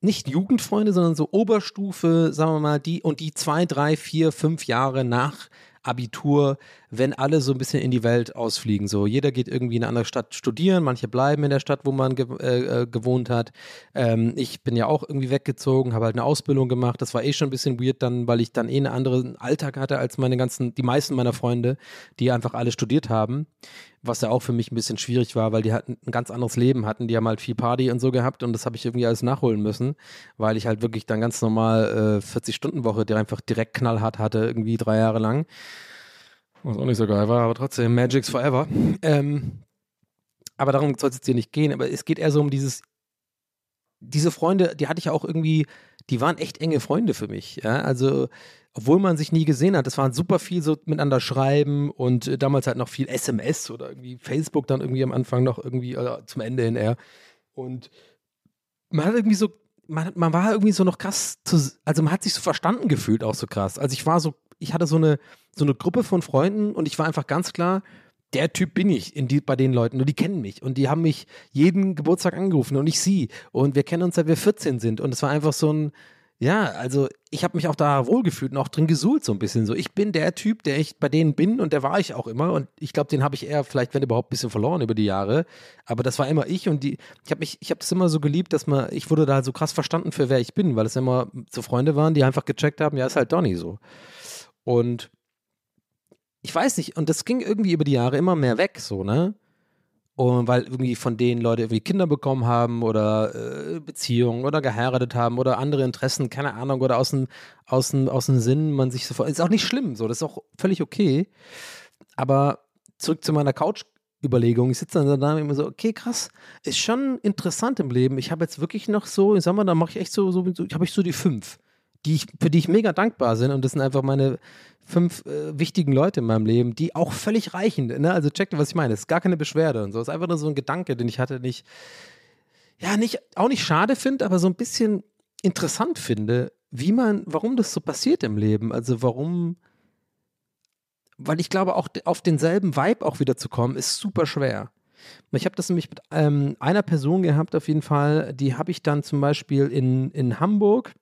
nicht Jugendfreunde, sondern so Oberstufe, sagen wir mal, die und die zwei, drei, vier, fünf Jahre nach Abitur, wenn alle so ein bisschen in die Welt ausfliegen. So, jeder geht irgendwie in eine andere Stadt studieren, manche bleiben in der Stadt, wo man ge äh, äh gewohnt hat. Ähm, ich bin ja auch irgendwie weggezogen, habe halt eine Ausbildung gemacht. Das war eh schon ein bisschen weird dann, weil ich dann eh einen anderen Alltag hatte als meine ganzen, die meisten meiner Freunde, die einfach alle studiert haben was ja auch für mich ein bisschen schwierig war, weil die hatten ein ganz anderes Leben hatten. Die haben halt viel Party und so gehabt und das habe ich irgendwie alles nachholen müssen, weil ich halt wirklich dann ganz normal äh, 40-Stunden-Woche, die einfach direkt knallhart hatte, irgendwie drei Jahre lang. Was auch nicht so geil war, aber trotzdem, Magic's Forever. Ähm, aber darum soll es jetzt hier nicht gehen, aber es geht eher so um dieses, diese Freunde, die hatte ich auch irgendwie, die waren echt enge Freunde für mich. Ja? Also obwohl man sich nie gesehen hat. Es waren super viel so miteinander schreiben und äh, damals halt noch viel SMS oder irgendwie Facebook dann irgendwie am Anfang noch irgendwie äh, zum Ende hin eher. Und man hat irgendwie so, man, man war irgendwie so noch krass, zu, also man hat sich so verstanden gefühlt auch so krass. Also ich war so, ich hatte so eine, so eine Gruppe von Freunden und ich war einfach ganz klar, der Typ bin ich in die, bei den Leuten und die kennen mich und die haben mich jeden Geburtstag angerufen und ich sie und wir kennen uns seit wir 14 sind und es war einfach so ein, ja, also ich habe mich auch da wohlgefühlt und auch drin gesuhlt so ein bisschen so. Ich bin der Typ, der ich bei denen bin und der war ich auch immer und ich glaube, den habe ich eher vielleicht, wenn überhaupt, ein bisschen verloren über die Jahre. Aber das war immer ich und die, ich habe mich, ich habe das immer so geliebt, dass man, ich wurde da so krass verstanden für wer ich bin, weil es immer so Freunde waren, die einfach gecheckt haben, ja, ist halt Donny so. Und ich weiß nicht, und das ging irgendwie über die Jahre immer mehr weg, so, ne? Und weil irgendwie von denen Leute irgendwie Kinder bekommen haben oder äh, Beziehungen oder geheiratet haben oder andere Interessen, keine Ahnung, oder aus dem, aus dem, aus dem Sinn man sich sofort. Ist auch nicht schlimm, so, das ist auch völlig okay. Aber zurück zu meiner Couch-Überlegung. Ich sitze dann da und immer so, okay, krass, ist schon interessant im Leben. Ich habe jetzt wirklich noch so, ich sag mal, da mache ich echt so, so, so habe ich so die fünf die ich, für die ich mega dankbar bin. Und das sind einfach meine fünf äh, wichtigen Leute in meinem Leben, die auch völlig reichen. Ne? Also check dir, was ich meine. Es ist gar keine Beschwerde und so. Es ist einfach nur so ein Gedanke, den ich hatte, nicht, ja, nicht, auch nicht schade finde, aber so ein bisschen interessant finde, wie man, warum das so passiert im Leben. Also warum, weil ich glaube, auch auf denselben Vibe auch wieder zu kommen, ist super schwer. Ich habe das nämlich mit ähm, einer Person gehabt, auf jeden Fall, die habe ich dann zum Beispiel in, in Hamburg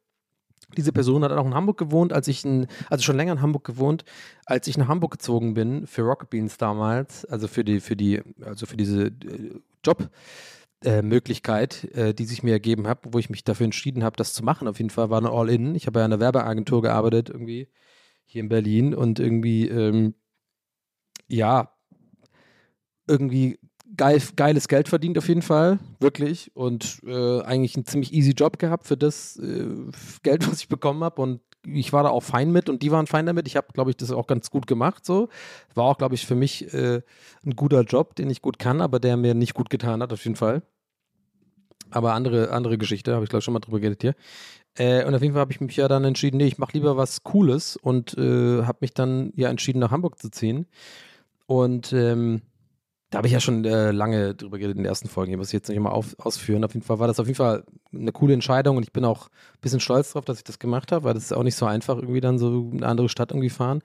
diese Person hat auch in Hamburg gewohnt, als ich in, also schon länger in Hamburg gewohnt, als ich nach Hamburg gezogen bin für Rocket Beans damals, also für die, für die, also für diese äh, Jobmöglichkeit, äh, äh, die sich mir ergeben hat, wo ich mich dafür entschieden habe, das zu machen. Auf jeden Fall war eine All-In. Ich habe ja in einer Werbeagentur gearbeitet, irgendwie hier in Berlin und irgendwie, ähm, ja, irgendwie geil, geiles Geld verdient auf jeden Fall, wirklich. Und äh, eigentlich einen ziemlich easy Job gehabt für das äh, Geld, was ich bekommen habe. Und ich war da auch fein mit und die waren fein damit. Ich habe, glaube ich, das auch ganz gut gemacht. So war auch, glaube ich, für mich äh, ein guter Job, den ich gut kann, aber der mir nicht gut getan hat, auf jeden Fall. Aber andere, andere Geschichte, habe ich, glaube ich, schon mal drüber geredet hier. Äh, und auf jeden Fall habe ich mich ja dann entschieden, nee, ich mache lieber was Cooles und äh, habe mich dann ja entschieden, nach Hamburg zu ziehen. Und ähm, da habe ich ja schon äh, lange drüber geredet in den ersten Folgen. Ich muss jetzt nicht mal ausführen. Auf jeden Fall war das auf jeden Fall eine coole Entscheidung und ich bin auch ein bisschen stolz darauf, dass ich das gemacht habe, weil das ist auch nicht so einfach, irgendwie dann so eine andere Stadt irgendwie fahren.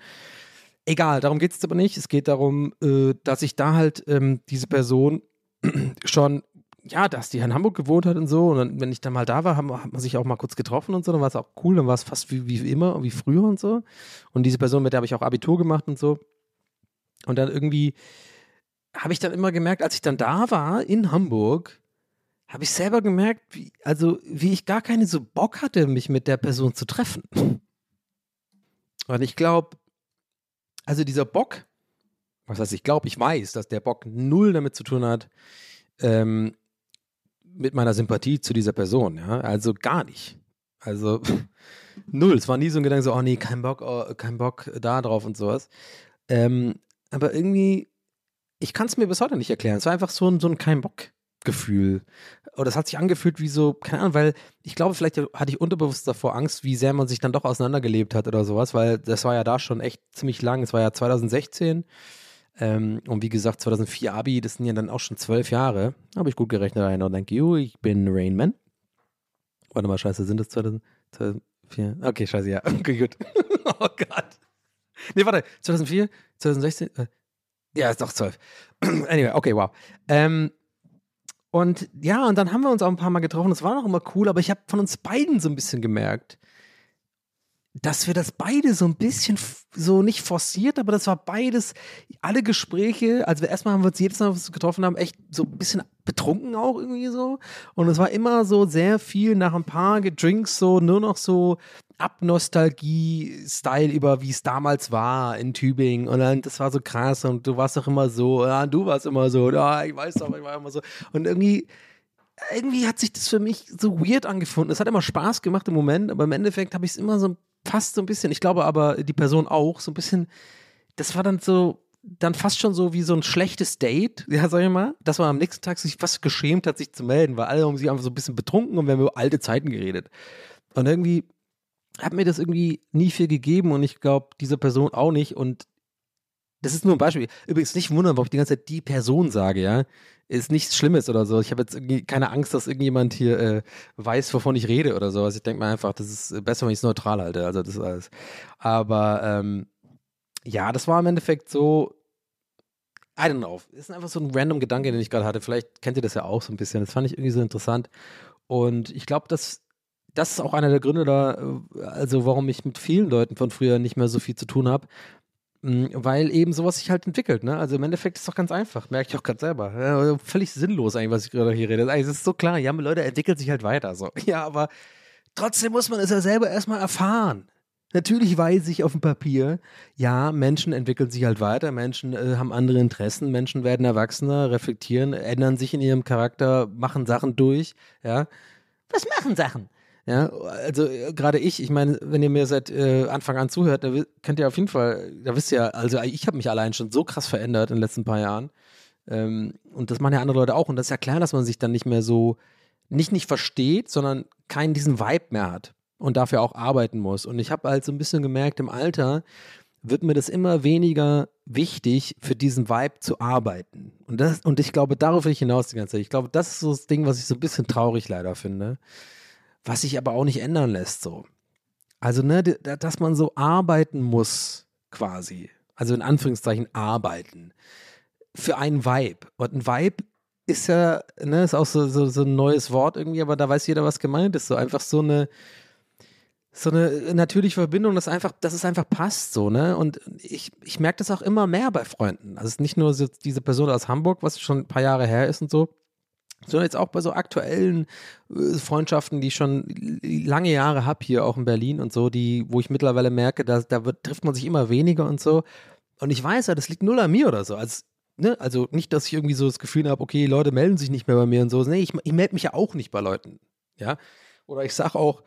Egal, darum geht es aber nicht. Es geht darum, äh, dass ich da halt ähm, diese Person schon, ja, dass die in Hamburg gewohnt hat und so. Und dann, wenn ich dann mal da war, haben, hat man sich auch mal kurz getroffen und so. Dann war es auch cool. Dann war es fast wie, wie immer, wie früher und so. Und diese Person, mit der habe ich auch Abitur gemacht und so. Und dann irgendwie habe ich dann immer gemerkt, als ich dann da war in Hamburg, habe ich selber gemerkt, wie, also wie ich gar keine so Bock hatte, mich mit der Person zu treffen. Und ich glaube, also dieser Bock, was heißt ich glaube, ich weiß, dass der Bock null damit zu tun hat, ähm, mit meiner Sympathie zu dieser Person, ja, also gar nicht. Also null. Es war nie so ein Gedanke so, oh nee, kein Bock, oh, kein Bock da drauf und sowas. Ähm, aber irgendwie ich kann es mir bis heute nicht erklären. Es war einfach so ein, so ein Kein-Bock-Gefühl. Oder es hat sich angefühlt wie so, keine Ahnung, weil ich glaube, vielleicht hatte ich unterbewusst davor Angst, wie sehr man sich dann doch auseinandergelebt hat oder sowas, weil das war ja da schon echt ziemlich lang. Es war ja 2016. Ähm, und wie gesagt, 2004 Abi, das sind ja dann auch schon zwölf Jahre. Habe ich gut gerechnet. Einer, thank you. Ich bin Rainman. Warte mal, scheiße, sind das 2000, 2004? Okay, scheiße, ja. Okay, gut. oh Gott. Nee, warte, 2004, 2016, äh, ja, ist doch zwölf. anyway, okay, wow. Ähm, und ja, und dann haben wir uns auch ein paar Mal getroffen. Das war auch immer cool, aber ich habe von uns beiden so ein bisschen gemerkt, dass wir das beide so ein bisschen so nicht forciert, aber das war beides, alle Gespräche, also erstmal haben wir uns jedes Mal, was wir getroffen haben, echt so ein bisschen betrunken auch irgendwie so. Und es war immer so sehr viel nach ein paar Drinks so nur noch so Ab-Nostalgie-Style über, wie es damals war in Tübingen. Und dann, das war so krass und du warst doch immer so, ja, du warst immer so, ja, ich weiß doch, ich war immer so. Und irgendwie, irgendwie hat sich das für mich so weird angefunden. Es hat immer Spaß gemacht im Moment, aber im Endeffekt habe ich es immer so fast so ein bisschen, ich glaube aber die Person auch, so ein bisschen, das war dann so, dann fast schon so wie so ein schlechtes Date, ja, sag ich mal, dass man am nächsten Tag sich fast geschämt hat, sich zu melden, weil alle haben sich einfach so ein bisschen betrunken und wir haben über alte Zeiten geredet. Und irgendwie hat mir das irgendwie nie viel gegeben und ich glaube, diese Person auch nicht und das ist nur ein Beispiel. Übrigens nicht wundern, warum ich die ganze Zeit die Person sage, ja. Ist nichts Schlimmes oder so. Ich habe jetzt irgendwie keine Angst, dass irgendjemand hier äh, weiß, wovon ich rede oder so. Also ich denke mir einfach, das ist besser, wenn ich es neutral halte. Also das ist alles. Aber ähm, ja, das war im Endeffekt so. I don't know. Ist einfach so ein random Gedanke, den ich gerade hatte. Vielleicht kennt ihr das ja auch so ein bisschen. Das fand ich irgendwie so interessant. Und ich glaube, dass das ist auch einer der Gründe da, also warum ich mit vielen Leuten von früher nicht mehr so viel zu tun habe. Mm, Weil eben sowas sich halt entwickelt, ne? Also im Endeffekt ist es doch ganz einfach, merke ich auch gerade selber. Ja, völlig sinnlos eigentlich, was ich gerade hier rede. Also es ist so klar, ja, Leute entwickeln sich halt weiter. So. Ja, aber trotzdem muss man es ja selber erstmal erfahren. Natürlich weiß ich auf dem Papier, ja, Menschen entwickeln sich halt weiter, Menschen äh, haben andere Interessen, Menschen werden erwachsener, reflektieren, ändern sich in ihrem Charakter, machen Sachen durch, ja. Was machen Sachen? Ja, also äh, gerade ich, ich meine, wenn ihr mir seit äh, Anfang an zuhört, da könnt ihr auf jeden Fall, da wisst ihr, also ich habe mich allein schon so krass verändert in den letzten paar Jahren. Ähm, und das machen ja andere Leute auch. Und das ist ja klar, dass man sich dann nicht mehr so, nicht nicht versteht, sondern keinen diesen Vibe mehr hat und dafür auch arbeiten muss. Und ich habe halt so ein bisschen gemerkt, im Alter wird mir das immer weniger wichtig, für diesen Vibe zu arbeiten. Und, das, und ich glaube, darauf will ich hinaus die ganze Zeit. Ich glaube, das ist so das Ding, was ich so ein bisschen traurig leider finde was sich aber auch nicht ändern lässt so. Also, ne, dass man so arbeiten muss, quasi. Also in Anführungszeichen arbeiten. Für einen Vibe. Und ein Vibe ist ja, ne, ist auch so, so, so ein neues Wort irgendwie, aber da weiß jeder, was gemeint ist. So einfach so eine, so eine natürliche Verbindung, dass einfach, dass es einfach passt, so, ne? Und ich, ich merke das auch immer mehr bei Freunden. Also es ist nicht nur so diese Person aus Hamburg, was schon ein paar Jahre her ist und so, sondern jetzt auch bei so aktuellen äh, Freundschaften, die ich schon lange Jahre habe hier auch in Berlin und so, die, wo ich mittlerweile merke, da, da wird, trifft man sich immer weniger und so. Und ich weiß ja, das liegt null an mir oder so. Also, ne, also nicht, dass ich irgendwie so das Gefühl habe, okay, Leute melden sich nicht mehr bei mir und so. Nee, ich, ich melde mich ja auch nicht bei Leuten. Ja. Oder ich sage auch,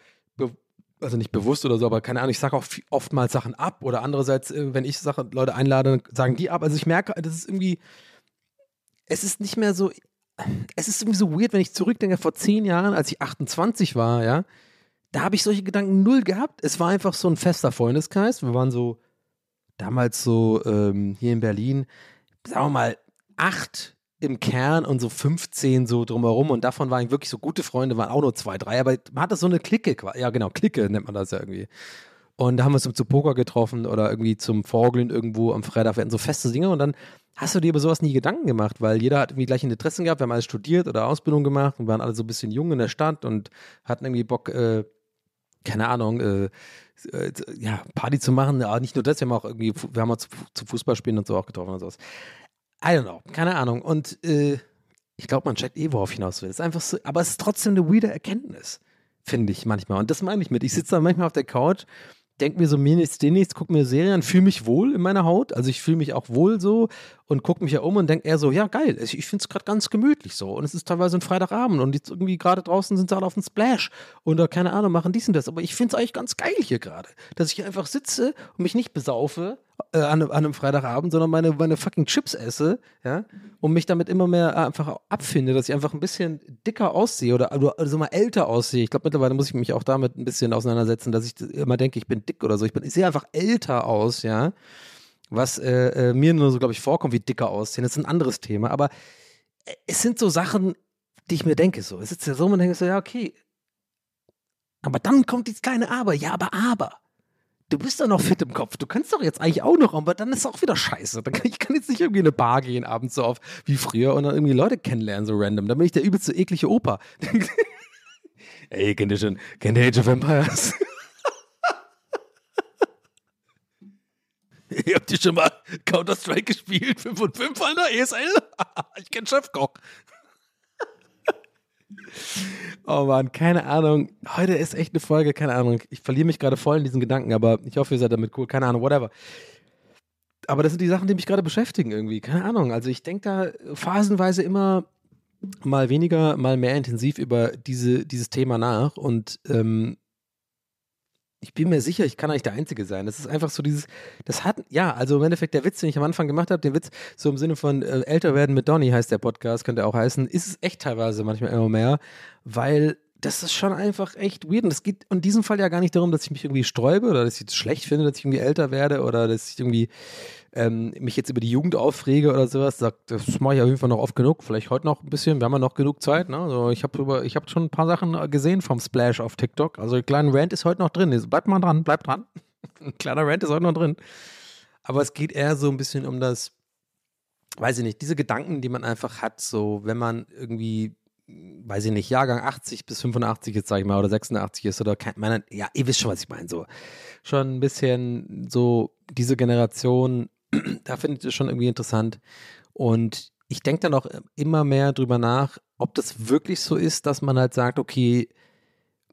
also nicht bewusst oder so, aber keine Ahnung, ich sage auch oftmals Sachen ab oder andererseits, äh, wenn ich Sache, Leute einlade, sagen die ab. Also ich merke, das ist irgendwie, es ist nicht mehr so, es ist irgendwie so weird, wenn ich zurückdenke, vor zehn Jahren, als ich 28 war, ja, da habe ich solche Gedanken null gehabt. Es war einfach so ein fester Freundeskreis. Wir waren so damals so ähm, hier in Berlin, sagen wir mal, acht im Kern und so 15 so drumherum und davon waren wirklich so gute Freunde, waren auch nur zwei, drei, aber man hatte so eine Clique, ja genau, Clique nennt man das ja irgendwie. Und da haben wir uns zum Poker getroffen oder irgendwie zum Vorgeln irgendwo am Freitag. Wir hatten so feste Dinge und dann hast du dir über sowas nie Gedanken gemacht, weil jeder hat irgendwie gleiche Interessen gehabt. Wir haben alle studiert oder Ausbildung gemacht und waren alle so ein bisschen jung in der Stadt und hatten irgendwie Bock, äh, keine Ahnung, äh, äh, ja, Party zu machen. Ja, nicht nur das, wir haben auch irgendwie, wir haben uns zu Fußballspielen und so auch getroffen und sowas. I don't know, keine Ahnung. Und äh, ich glaube, man checkt eh, worauf hinaus will. Es ist einfach so, aber es ist trotzdem eine weirde Erkenntnis, finde ich manchmal. Und das meine ich mit. Ich sitze da manchmal auf der Couch, denke mir so, mir nichts, nichts, gucke mir Serien, fühle mich wohl in meiner Haut. Also ich fühle mich auch wohl so und gucke mich ja um und denke eher so, ja geil, ich, ich finde es gerade ganz gemütlich so. Und es ist teilweise ein Freitagabend und jetzt irgendwie gerade draußen sind sie alle auf dem Splash oder keine Ahnung, machen dies und das. Aber ich finde es eigentlich ganz geil hier gerade, dass ich hier einfach sitze und mich nicht besaufe äh, an, einem- an einem Freitagabend, sondern meine, meine fucking Chips esse, ja, und mich damit immer mehr einfach abfinde, dass ich einfach ein bisschen dicker aussehe oder, so mal älter aussehe. Ich glaube, mittlerweile muss ich mich auch damit ein bisschen auseinandersetzen, dass ich immer denke, ich bin dick oder so. Ich, ich sehe einfach älter aus, ja, was äh, äh, mir nur so, glaube ich, vorkommt, wie dicker aussehen. Das ist ein anderes Thema, aber äh, es sind so Sachen, die ich mir denke, so. Es ist ja so, man denkt so, ja, okay. Aber dann kommt dieses kleine Aber. Ja, aber, aber du bist doch noch fit im Kopf, du kannst doch jetzt eigentlich auch noch, aber dann ist es auch wieder scheiße. Dann kann, ich kann jetzt nicht irgendwie in eine Bar gehen abends so auf wie früher und dann irgendwie Leute kennenlernen, so random. Dann bin ich der übelste eklige Opa. Ey, kennt ihr schon, kennt ihr Age of Empires? Ihr habt ihr schon mal Counter-Strike gespielt? 5 und 5, Alter? ESL? ich kenn Chefkoch. Oh Mann, keine Ahnung. Heute ist echt eine Folge, keine Ahnung. Ich verliere mich gerade voll in diesen Gedanken, aber ich hoffe, ihr seid damit cool. Keine Ahnung, whatever. Aber das sind die Sachen, die mich gerade beschäftigen irgendwie. Keine Ahnung. Also ich denke da phasenweise immer mal weniger, mal mehr intensiv über diese, dieses Thema nach und ähm, ich bin mir sicher, ich kann nicht der Einzige sein. Das ist einfach so dieses, das hat, ja, also im Endeffekt der Witz, den ich am Anfang gemacht habe, den Witz so im Sinne von äh, älter werden mit Donny heißt der Podcast, könnte auch heißen, ist es echt teilweise manchmal immer mehr, weil das ist schon einfach echt weird. Und es geht in diesem Fall ja gar nicht darum, dass ich mich irgendwie sträube oder dass ich es schlecht finde, dass ich irgendwie älter werde oder dass ich irgendwie ähm, mich jetzt über die Jugend aufrege oder sowas. Sagt, das mache ich auf jeden Fall noch oft genug. Vielleicht heute noch ein bisschen. Wir haben ja noch genug Zeit. Ne? Also ich habe hab schon ein paar Sachen gesehen vom Splash auf TikTok. Also ein kleiner Rant ist heute noch drin. Bleibt mal dran, bleibt dran. ein kleiner Rant ist heute noch drin. Aber es geht eher so ein bisschen um das, weiß ich nicht, diese Gedanken, die man einfach hat, so wenn man irgendwie weiß ich nicht, Jahrgang 80 bis 85 jetzt, sag ich mal, oder 86 ist oder kein, meine, ja, ihr wisst schon, was ich meine, so. Schon ein bisschen so diese Generation, da finde ich das schon irgendwie interessant. Und ich denke dann auch immer mehr drüber nach, ob das wirklich so ist, dass man halt sagt, okay,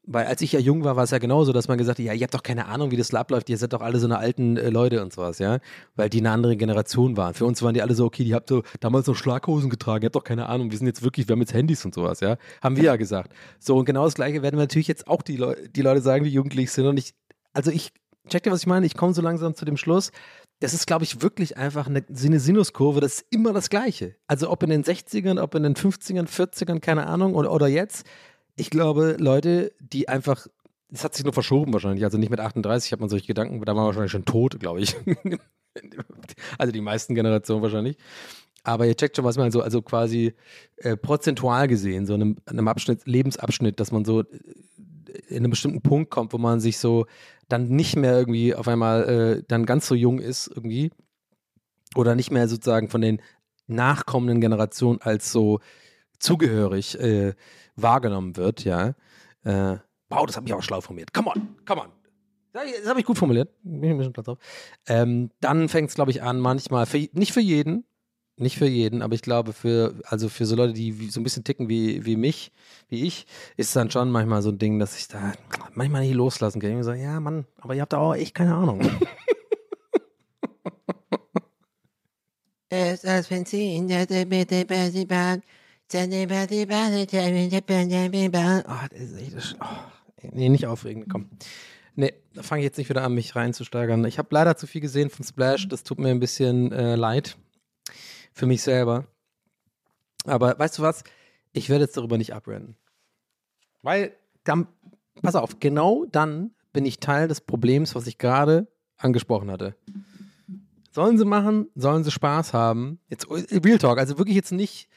weil als ich ja jung war, war es ja genauso, dass man gesagt hat, ja, ihr habt doch keine Ahnung, wie das abläuft, ihr seid doch alle so eine alten äh, Leute und sowas, ja, weil die eine andere Generation waren. Für uns waren die alle so, okay, die habt so damals noch Schlaghosen getragen, ihr habt doch keine Ahnung, wir sind jetzt wirklich, wir haben jetzt Handys und sowas, ja, haben wir ja gesagt. So, und genau das Gleiche werden wir natürlich jetzt auch die, Le die Leute sagen, die jugendlich sind und ich, also ich, check dir, was ich meine, ich komme so langsam zu dem Schluss, das ist, glaube ich, wirklich einfach eine, eine Sinuskurve, das ist immer das Gleiche. Also ob in den 60ern, ob in den 50ern, 40ern, keine Ahnung, oder, oder jetzt, ich glaube, Leute, die einfach, das hat sich nur verschoben wahrscheinlich, also nicht mit 38 hat man solche Gedanken, da war man wahrscheinlich schon tot, glaube ich. also die meisten Generationen wahrscheinlich. Aber ihr checkt schon, was man so, also quasi äh, prozentual gesehen, so in einem, einem Abschnitt, Lebensabschnitt, dass man so äh, in einem bestimmten Punkt kommt, wo man sich so dann nicht mehr irgendwie auf einmal äh, dann ganz so jung ist irgendwie oder nicht mehr sozusagen von den nachkommenden Generationen als so zugehörig äh, wahrgenommen wird, ja. Äh, wow, das habe ich auch schlau formuliert. Come on, come on. Das habe ich gut formuliert. Ähm, dann fängt es, glaube ich, an, manchmal, für, nicht für jeden, nicht für jeden, aber ich glaube, für, also für so Leute, die so ein bisschen ticken wie, wie mich, wie ich, ist es dann schon manchmal so ein Ding, dass ich da manchmal nicht loslassen kann. Ich so, ja, Mann, aber ihr habt da auch echt keine Ahnung. Ist Benzin, Oh, das ist echt. Oh, nee, nicht aufregend, komm. Nee, da fange ich jetzt nicht wieder an, mich reinzusteigern. Ich habe leider zu viel gesehen von Splash. Das tut mir ein bisschen äh, leid. Für mich selber. Aber weißt du was? Ich werde jetzt darüber nicht abrennen. Weil, dann, pass auf, genau dann bin ich Teil des Problems, was ich gerade angesprochen hatte. Sollen sie machen, sollen sie Spaß haben. Jetzt Real Talk, also wirklich jetzt nicht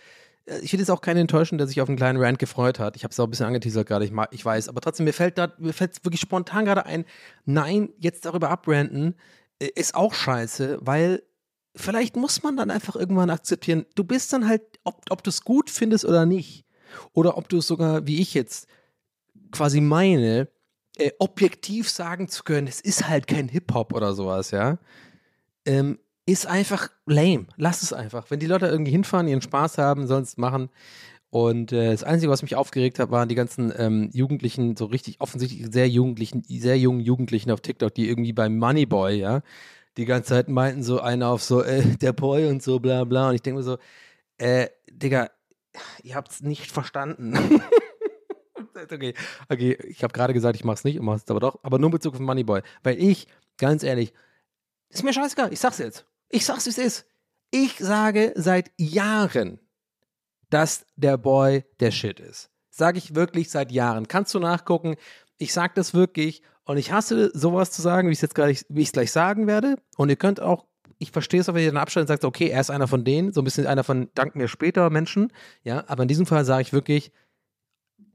äh, ich will jetzt auch keinen enttäuschen, der sich auf einen kleinen Rant gefreut hat. Ich habe es auch ein bisschen angeteasert gerade, ich, ich, weiß. Aber trotzdem, mir fällt fällt wirklich spontan gerade ein, nein, jetzt darüber abranten äh, ist auch scheiße, weil vielleicht muss man dann einfach irgendwann akzeptieren, du bist dann halt, ob, ob du es gut findest oder nicht, oder ob du es sogar, wie ich jetzt quasi meine, äh, objektiv sagen zu können, es ist halt kein Hip-Hop oder sowas, ja. Ähm, ist einfach lame. Lass es einfach. Wenn die Leute irgendwie hinfahren, ihren Spaß haben, es machen. Und äh, das Einzige, was mich aufgeregt hat, waren die ganzen ähm, Jugendlichen, so richtig offensichtlich sehr Jugendlichen, sehr jungen Jugendlichen auf TikTok, die irgendwie beim Moneyboy, ja, die ganze Zeit meinten so einer auf so, äh, der Boy und so, bla bla. Und ich denke mir so, äh, Digga, ihr habt es nicht verstanden. okay, okay, ich habe gerade gesagt, ich mach's nicht, ich mach's aber doch, aber nur in Bezug auf Moneyboy. Weil ich, ganz ehrlich, ist mir scheißegal, ich sag's jetzt. Ich sag's, wie es ist. Ich sage seit Jahren, dass der Boy der Shit ist. Sage ich wirklich seit Jahren. Kannst du nachgucken? Ich sag das wirklich und ich hasse sowas zu sagen, wie ich es gleich, wie ich gleich sagen werde. Und ihr könnt auch, ich verstehe es auch, wenn ihr dann abstellt und sagt, okay, er ist einer von denen, so ein bisschen einer von Dank mir später Menschen. Ja, aber in diesem Fall sage ich wirklich,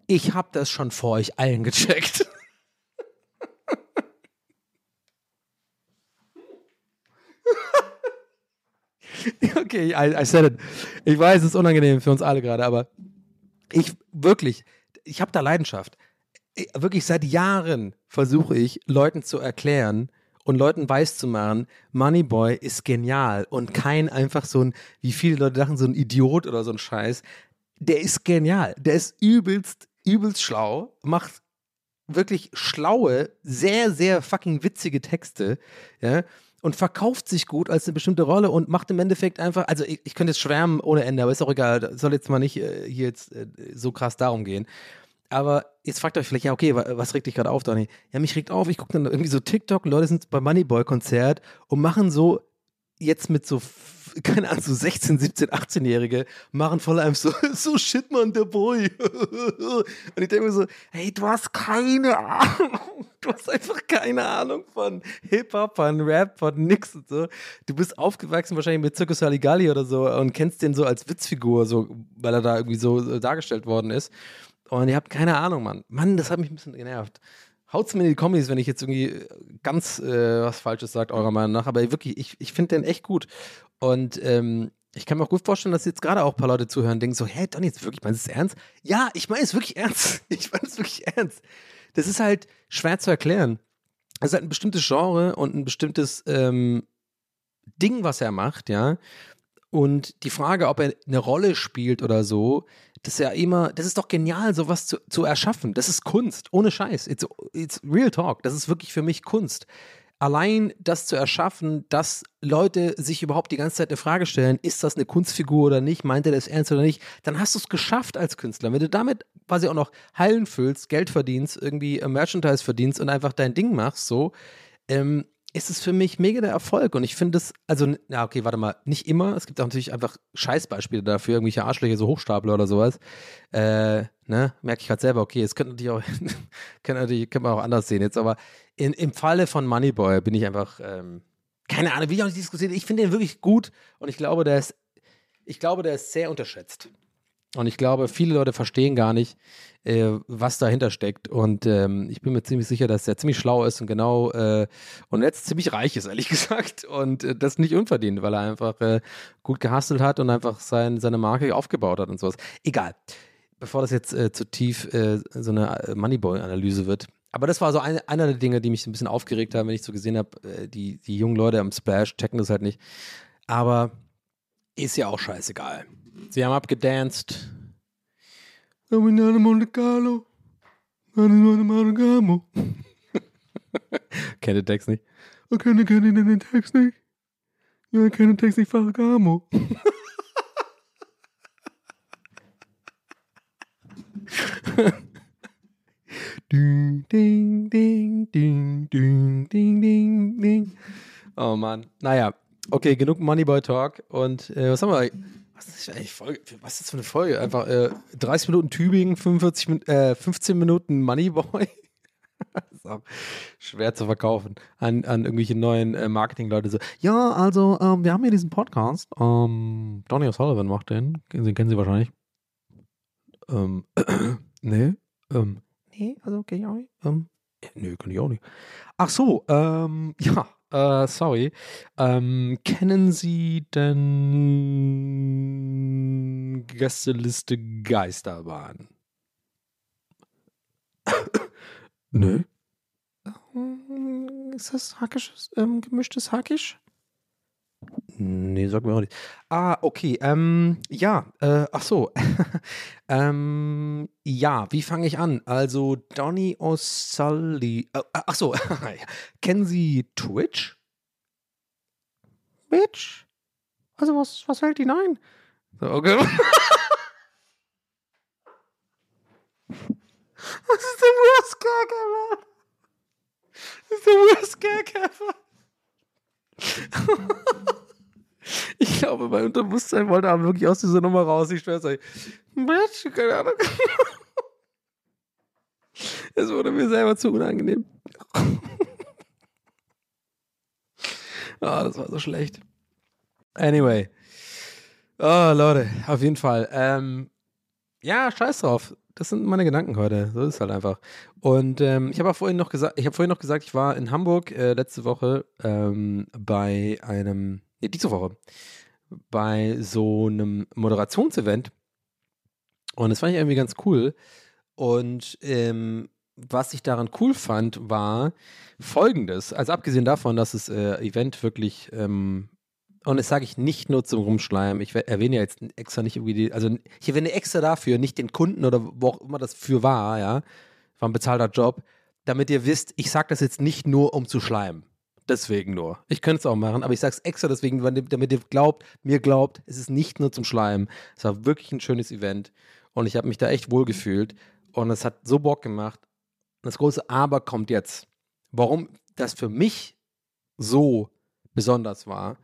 ich habe das schon vor euch allen gecheckt. okay, I, I said it. Ich weiß, es ist unangenehm für uns alle gerade, aber ich wirklich, ich habe da Leidenschaft. Ich, wirklich seit Jahren versuche ich, Leuten zu erklären und Leuten weiß zu machen, Moneyboy ist genial und kein einfach so ein, wie viele Leute dachten, so ein Idiot oder so ein Scheiß. Der ist genial. Der ist übelst, übelst schlau, macht wirklich schlaue, sehr, sehr fucking witzige Texte, ja, und verkauft sich gut als eine bestimmte Rolle und macht im Endeffekt einfach, also ich, ich könnte jetzt schwärmen ohne Ende, aber ist auch egal, soll jetzt mal nicht äh, hier jetzt äh, so krass darum gehen. Aber jetzt fragt euch vielleicht, ja, okay, wa- was regt dich gerade auf, Donny? Ja, mich regt auf, ich gucke dann irgendwie so TikTok, Leute sind beim Moneyboy-Konzert und machen so jetzt mit so, keine Ahnung, so 16, 17, 18-Jährige, machen voll einem so, so shit, man, der Boy. Und ich denke mir so, hey, du hast keine Ahnung. Du hast einfach keine Ahnung von Hip-Hop, von Rap, von nix und so. Du bist aufgewachsen wahrscheinlich mit Circus Saligalli oder so und kennst den so als Witzfigur, so, weil er da irgendwie so äh, dargestellt worden ist. Und ihr habt keine Ahnung, Mann. Mann, das hat mich ein bisschen genervt. Haut's mir in die Kommis, wenn ich jetzt irgendwie äh, ganz äh, was Falsches sage, eurer Meinung nach. Aber wirklich, ich, ich finde den echt gut. Und ähm, ich kann mir auch gut vorstellen, dass jetzt gerade auch ein paar Leute zuhören und denken so, hey, Donny, jetzt wirklich, meinst du es ernst? Ja, ich meine es wirklich ernst. Ich meine es wirklich ernst. Das ist halt schwer zu erklären. Es ist halt ein bestimmtes Genre und ein bestimmtes ähm, Ding, was er macht, ja. Und die Frage, ob er eine Rolle spielt oder so, das ist ja immer, das ist doch genial, sowas zu, zu erschaffen. Das ist Kunst, ohne Scheiß. It's, it's real talk. Das ist wirklich für mich Kunst. Allein das zu erschaffen, dass Leute sich überhaupt die ganze Zeit eine Frage stellen, ist das eine Kunstfigur oder nicht, meint er das ernst oder nicht, dann hast du es geschafft als Künstler. Wenn du damit quasi auch noch Hallen füllst, Geld verdienst, irgendwie äh, Merchandise verdienst und einfach dein Ding machst, so, ähm, ist es für mich mega der Erfolg. Und ich finde es, also, ja, okay, warte mal, nicht immer. Es gibt auch natürlich einfach Scheißbeispiele dafür, irgendwelche Arschlöcher, so Hochstapler oder sowas. Äh, ne, merke ich gerade selber, okay, es könnte natürlich auch, könnte natürlich, könnte man auch anders sehen jetzt, aber in, im Falle von Moneyboy bin ich einfach, ähm, keine Ahnung, will ich auch nicht diskutieren. Ich finde den wirklich gut und ich glaube, der ist, ich glaube, der ist sehr unterschätzt. Und ich glaube, viele Leute verstehen gar nicht, äh, was dahinter steckt. Und ähm, ich bin mir ziemlich sicher, dass er ziemlich schlau ist und genau äh, und jetzt ziemlich reich ist, ehrlich gesagt. Und äh, das nicht unverdient, weil er einfach äh, gut gehustelt hat und einfach sein, seine Marke aufgebaut hat und sowas. Egal. Bevor das jetzt äh, zu tief äh, so eine Moneyboy-Analyse wird. Aber das war so eine, einer der Dinge, die mich ein bisschen aufgeregt haben, wenn ich so gesehen habe, die, die jungen Leute am Splash checken das halt nicht. Aber ist ja auch scheißegal. Sie haben abgedanced. Kennt den Text nicht? Ich kenne, kenne den Text nicht. Ja, ich kenne den Text nicht, Ferragamo. Ding, ding, ding, ding, ding, ding, ding, ding. Oh Mann. Naja, okay, genug Moneyboy Talk. Und äh, was haben wir? Was ist, das eigentlich Folge? was ist das für eine Folge? Einfach äh, 30 Minuten Tübingen, 45, Min- äh, 15 Minuten Moneyboy. schwer zu verkaufen an, an irgendwelche neuen äh, Marketing-Leute. So, ja, also, ähm, wir haben hier diesen Podcast. Ähm, Donny O'Sullivan macht den. Den kennen Sie wahrscheinlich. Ähm, nee. Ähm, nee, also ich auch nicht. Ähm, nee, kenn ich auch nicht. Ach so, ähm, ja, äh, sorry. Ähm, kennen Sie denn Gästeliste Geisterbahn? Nö. Ähm, Ist das hackisches, ähm, gemischtes Hackisch? Nee, sag mir auch nicht. Ah, okay. Ähm, ja, äh, ach so. ähm, ja, wie fange ich an? Also, Donny O'Sully. Äh, ach so. Kennen Sie Twitch? Twitch? Also, was, was fällt Ihnen ein? So, okay. Das ist der worst gag ever. Das ist der worst gag ever. Ich glaube, mein Unterbewusstsein wollte aber wirklich aus dieser Nummer raus. Ich schwör's euch. Bitch, keine Ahnung. Es wurde mir selber zu unangenehm. Ah, das war so schlecht. Anyway. Oh, Leute, auf jeden Fall. Ähm, ja, scheiß drauf. Das sind meine Gedanken heute. So ist halt einfach. Und ähm, ich habe auch vorhin noch gesagt, ich habe vorhin noch gesagt, ich war in Hamburg äh, letzte Woche ähm, bei einem, nee, diese Woche, bei so einem Moderationsevent. Und das fand ich irgendwie ganz cool. Und ähm, was ich daran cool fand, war folgendes. Also abgesehen davon, dass das äh, Event wirklich, ähm, und das sage ich nicht nur zum Rumschleimen, ich erwähne ja jetzt extra nicht irgendwie die, also ich erwähne extra dafür, nicht den Kunden oder wo auch immer das für war, ja, war ein bezahlter Job, damit ihr wisst, ich sage das jetzt nicht nur, um zu schleimen. Deswegen nur. Ich könnte es auch machen, aber ich sage es extra deswegen, damit ihr glaubt, mir glaubt, es ist nicht nur zum Schleimen. Es war wirklich ein schönes Event und ich habe mich da echt wohl gefühlt und es hat so Bock gemacht. Das große Aber kommt jetzt. Warum das für mich so besonders war,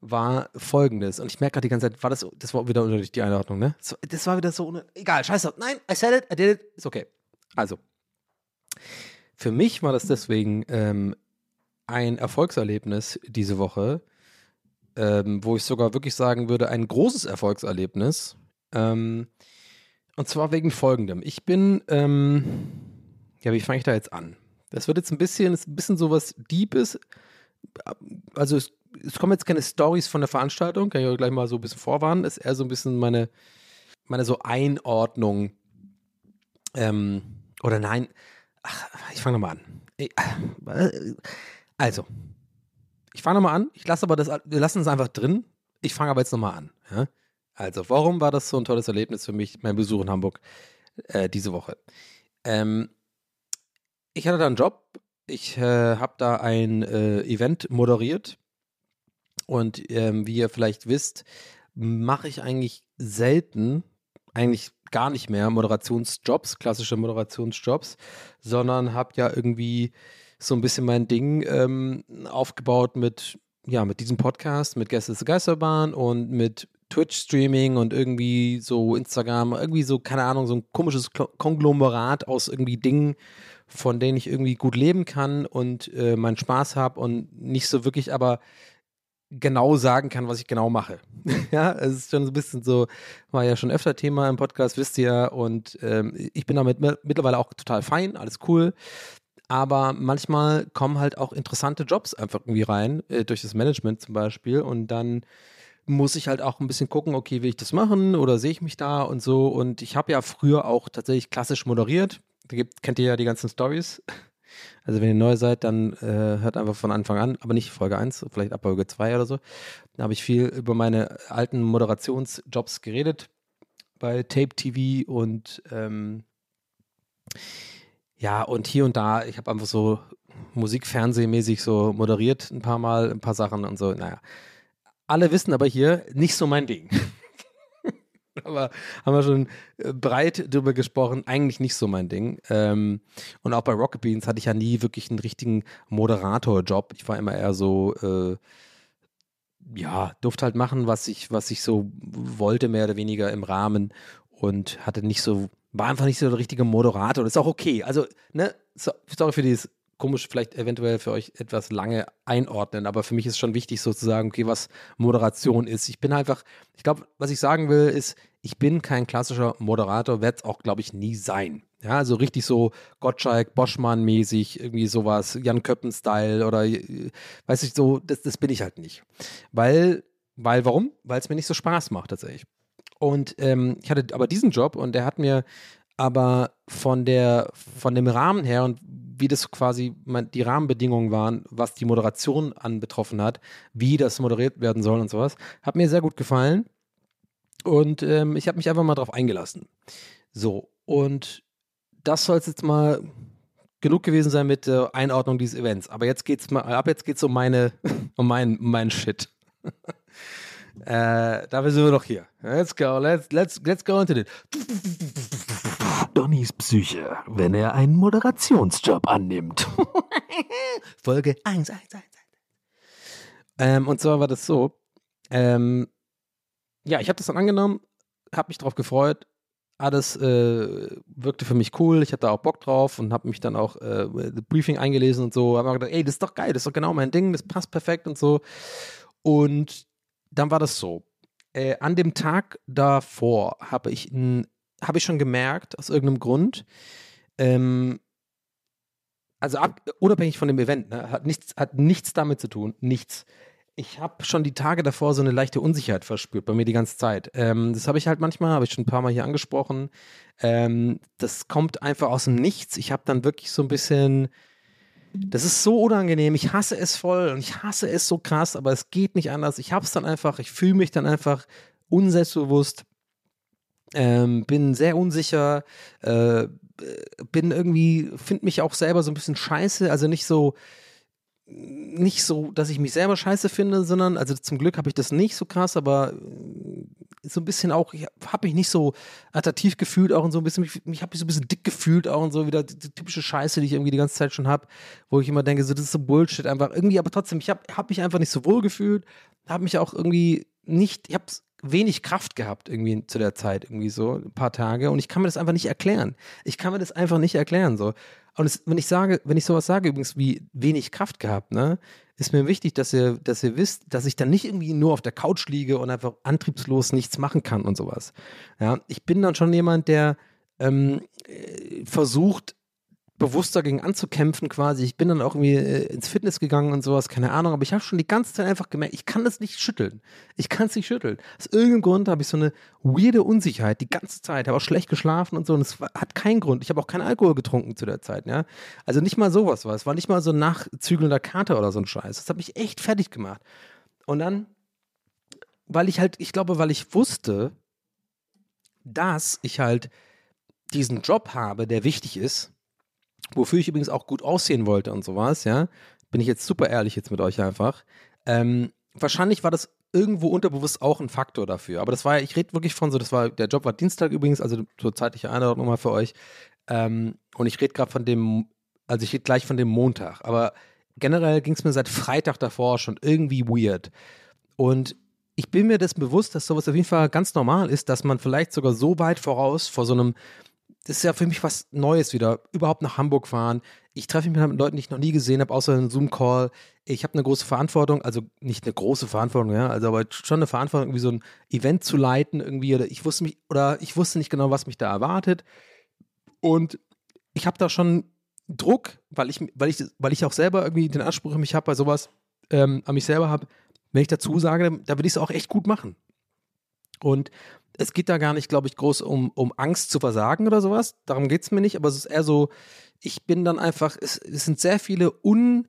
war folgendes. Und ich merke gerade die ganze Zeit, war das, das war wieder unter die Einordnung, ne? Das war wieder so, egal, scheiße. Nein, I said it, I did it, ist okay. Also, für mich war das deswegen ähm, ein Erfolgserlebnis diese Woche, ähm, wo ich sogar wirklich sagen würde, ein großes Erfolgserlebnis. Ähm, und zwar wegen folgendem. Ich bin, ähm, ja, wie fange ich da jetzt an? Das wird jetzt ein bisschen, ist ein bisschen sowas Deepes. Also es, es kommen jetzt keine Stories von der Veranstaltung, kann ich euch gleich mal so ein bisschen vorwarnen. Ist eher so ein bisschen meine, meine so Einordnung. Ähm, oder nein, ach, ich fange nochmal an. Äh, also, ich fange nochmal an. Ich lasse aber das, wir lassen es einfach drin. Ich fange aber jetzt nochmal an. Ja? Also, warum war das so ein tolles Erlebnis für mich, mein Besuch in Hamburg äh, diese Woche? Ähm, ich hatte da einen Job. Ich äh, habe da ein äh, Event moderiert. Und ähm, wie ihr vielleicht wisst, mache ich eigentlich selten, eigentlich gar nicht mehr Moderationsjobs, klassische Moderationsjobs, sondern habe ja irgendwie so ein bisschen mein Ding ähm, aufgebaut mit, ja, mit diesem Podcast, mit Gäste zur Geisterbahn und mit Twitch-Streaming und irgendwie so Instagram, irgendwie so, keine Ahnung, so ein komisches Konglomerat aus irgendwie Dingen, von denen ich irgendwie gut leben kann und äh, meinen Spaß habe und nicht so wirklich aber genau sagen kann, was ich genau mache. ja, es ist schon so ein bisschen so, war ja schon öfter Thema im Podcast, wisst ihr, und ähm, ich bin damit mittlerweile auch total fein, alles cool aber manchmal kommen halt auch interessante Jobs einfach irgendwie rein, äh, durch das Management zum Beispiel. Und dann muss ich halt auch ein bisschen gucken, okay, will ich das machen oder sehe ich mich da und so. Und ich habe ja früher auch tatsächlich klassisch moderiert. Da gibt, kennt ihr ja die ganzen Stories. Also wenn ihr neu seid, dann äh, hört einfach von Anfang an, aber nicht Folge 1, vielleicht ab Folge 2 oder so. Da habe ich viel über meine alten Moderationsjobs geredet bei Tape TV und ähm, ja, und hier und da, ich habe einfach so Musikfernsehmäßig so moderiert ein paar Mal, ein paar Sachen und so. Naja, alle wissen aber hier, nicht so mein Ding. aber haben wir schon äh, breit drüber gesprochen, eigentlich nicht so mein Ding. Ähm, und auch bei Rocket Beans hatte ich ja nie wirklich einen richtigen Moderatorjob. Ich war immer eher so, äh, ja, durfte halt machen, was ich, was ich so wollte, mehr oder weniger im Rahmen und hatte nicht so war einfach nicht so der richtige Moderator. Das ist auch okay. Also, ne, so, sorry für dieses komisch, vielleicht eventuell für euch etwas lange einordnen, aber für mich ist schon wichtig sozusagen, okay, was Moderation ist. Ich bin einfach, ich glaube, was ich sagen will, ist, ich bin kein klassischer Moderator, werde es auch, glaube ich, nie sein. Ja, also richtig so Gottschalk, Boschmann-mäßig, irgendwie sowas, Jan Köppen-Style oder weiß ich so, das, das bin ich halt nicht. Weil, weil, warum? Weil es mir nicht so Spaß macht tatsächlich. Und ähm, ich hatte aber diesen Job und der hat mir aber von der von dem Rahmen her und wie das quasi die Rahmenbedingungen waren, was die Moderation anbetroffen hat, wie das moderiert werden soll und sowas, hat mir sehr gut gefallen. Und ähm, ich habe mich einfach mal drauf eingelassen. So, und das soll es jetzt mal genug gewesen sein mit der Einordnung dieses Events. Aber jetzt geht's mal, ab jetzt geht's um meine, um meinen, um meinen Shit. Äh, dafür sind wir doch hier. Let's go, let's, let's, let's go into it. Donnys Psyche, wenn er einen Moderationsjob annimmt. Folge 1, 1, 1, 1. Ähm, und zwar war das so, ähm, ja, ich habe das dann angenommen, habe mich drauf gefreut, alles äh, wirkte für mich cool, ich hatte auch Bock drauf und habe mich dann auch äh, Briefing eingelesen und so, habe mir gedacht, ey, das ist doch geil, das ist doch genau mein Ding, das passt perfekt und so. Und dann war das so. Äh, an dem Tag davor habe ich, hab ich schon gemerkt, aus irgendeinem Grund, ähm, also ab, unabhängig von dem Event, ne, hat, nichts, hat nichts damit zu tun, nichts. ich habe schon die Tage davor so eine leichte Unsicherheit verspürt, bei mir die ganze Zeit. Ähm, das habe ich halt manchmal, habe ich schon ein paar Mal hier angesprochen. Ähm, das kommt einfach aus dem Nichts. Ich habe dann wirklich so ein bisschen, das ist so unangenehm. Ich hasse es voll und ich hasse es so krass, aber es geht nicht anders. Ich habe es dann einfach, ich fühle mich dann einfach unselbstbewusst, ähm, bin sehr unsicher, äh, bin irgendwie, finde mich auch selber so ein bisschen scheiße, also nicht so, nicht so, dass ich mich selber scheiße finde, sondern, also zum Glück habe ich das nicht so krass, aber äh, so ein bisschen auch, ich habe mich nicht so attraktiv gefühlt, auch und so ein bisschen, mich, mich habe ich so ein bisschen dick gefühlt, auch und so wieder die, die typische Scheiße, die ich irgendwie die ganze Zeit schon habe, wo ich immer denke, so, das ist so Bullshit einfach. Irgendwie, aber trotzdem, ich habe hab mich einfach nicht so wohl gefühlt, habe mich auch irgendwie nicht, ich habe wenig Kraft gehabt irgendwie zu der Zeit, irgendwie so ein paar Tage und ich kann mir das einfach nicht erklären. Ich kann mir das einfach nicht erklären, so. Und es, wenn ich sage, wenn ich sowas sage, übrigens wie wenig Kraft gehabt, ne, ist mir wichtig, dass ihr, dass ihr wisst, dass ich dann nicht irgendwie nur auf der Couch liege und einfach antriebslos nichts machen kann und sowas. Ja, ich bin dann schon jemand, der ähm, äh, versucht, bewusst dagegen anzukämpfen quasi. Ich bin dann auch irgendwie äh, ins Fitness gegangen und sowas, keine Ahnung, aber ich habe schon die ganze Zeit einfach gemerkt, ich kann das nicht schütteln. Ich kann es nicht schütteln. Aus irgendeinem Grund habe ich so eine weirde Unsicherheit die ganze Zeit, habe auch schlecht geschlafen und so und es hat keinen Grund. Ich habe auch keinen Alkohol getrunken zu der Zeit, ja. Also nicht mal sowas war. Es war nicht mal so ein nachzügelnder Kater oder so ein Scheiß. Das hat mich echt fertig gemacht. Und dann, weil ich halt, ich glaube, weil ich wusste, dass ich halt diesen Job habe, der wichtig ist, wofür ich übrigens auch gut aussehen wollte und sowas, ja, bin ich jetzt super ehrlich jetzt mit euch einfach. Ähm, wahrscheinlich war das irgendwo unterbewusst auch ein Faktor dafür. Aber das war ich rede wirklich von so, das war, der Job war Dienstag übrigens, also zur zeitliche Einordnung mal für euch. Ähm, und ich rede gerade von dem, also ich rede gleich von dem Montag. Aber generell ging es mir seit Freitag davor schon irgendwie weird. Und ich bin mir dessen bewusst, dass sowas auf jeden Fall ganz normal ist, dass man vielleicht sogar so weit voraus vor so einem das ist ja für mich was Neues wieder. Überhaupt nach Hamburg fahren. Ich treffe mich mit Leuten, die ich noch nie gesehen habe, außer einem Zoom-Call. Ich habe eine große Verantwortung, also nicht eine große Verantwortung, ja, also aber schon eine Verantwortung, irgendwie so ein Event zu leiten, irgendwie. Oder ich wusste mich, oder ich wusste nicht genau, was mich da erwartet. Und ich habe da schon Druck, weil ich, weil ich, weil ich auch selber irgendwie den Anspruch an mich habe, bei sowas ähm, an mich selber habe, wenn ich dazu sage, da will ich es auch echt gut machen. Und es geht da gar nicht, glaube ich, groß um, um Angst zu versagen oder sowas. Darum geht es mir nicht, aber es ist eher so, ich bin dann einfach, es, es sind sehr viele un,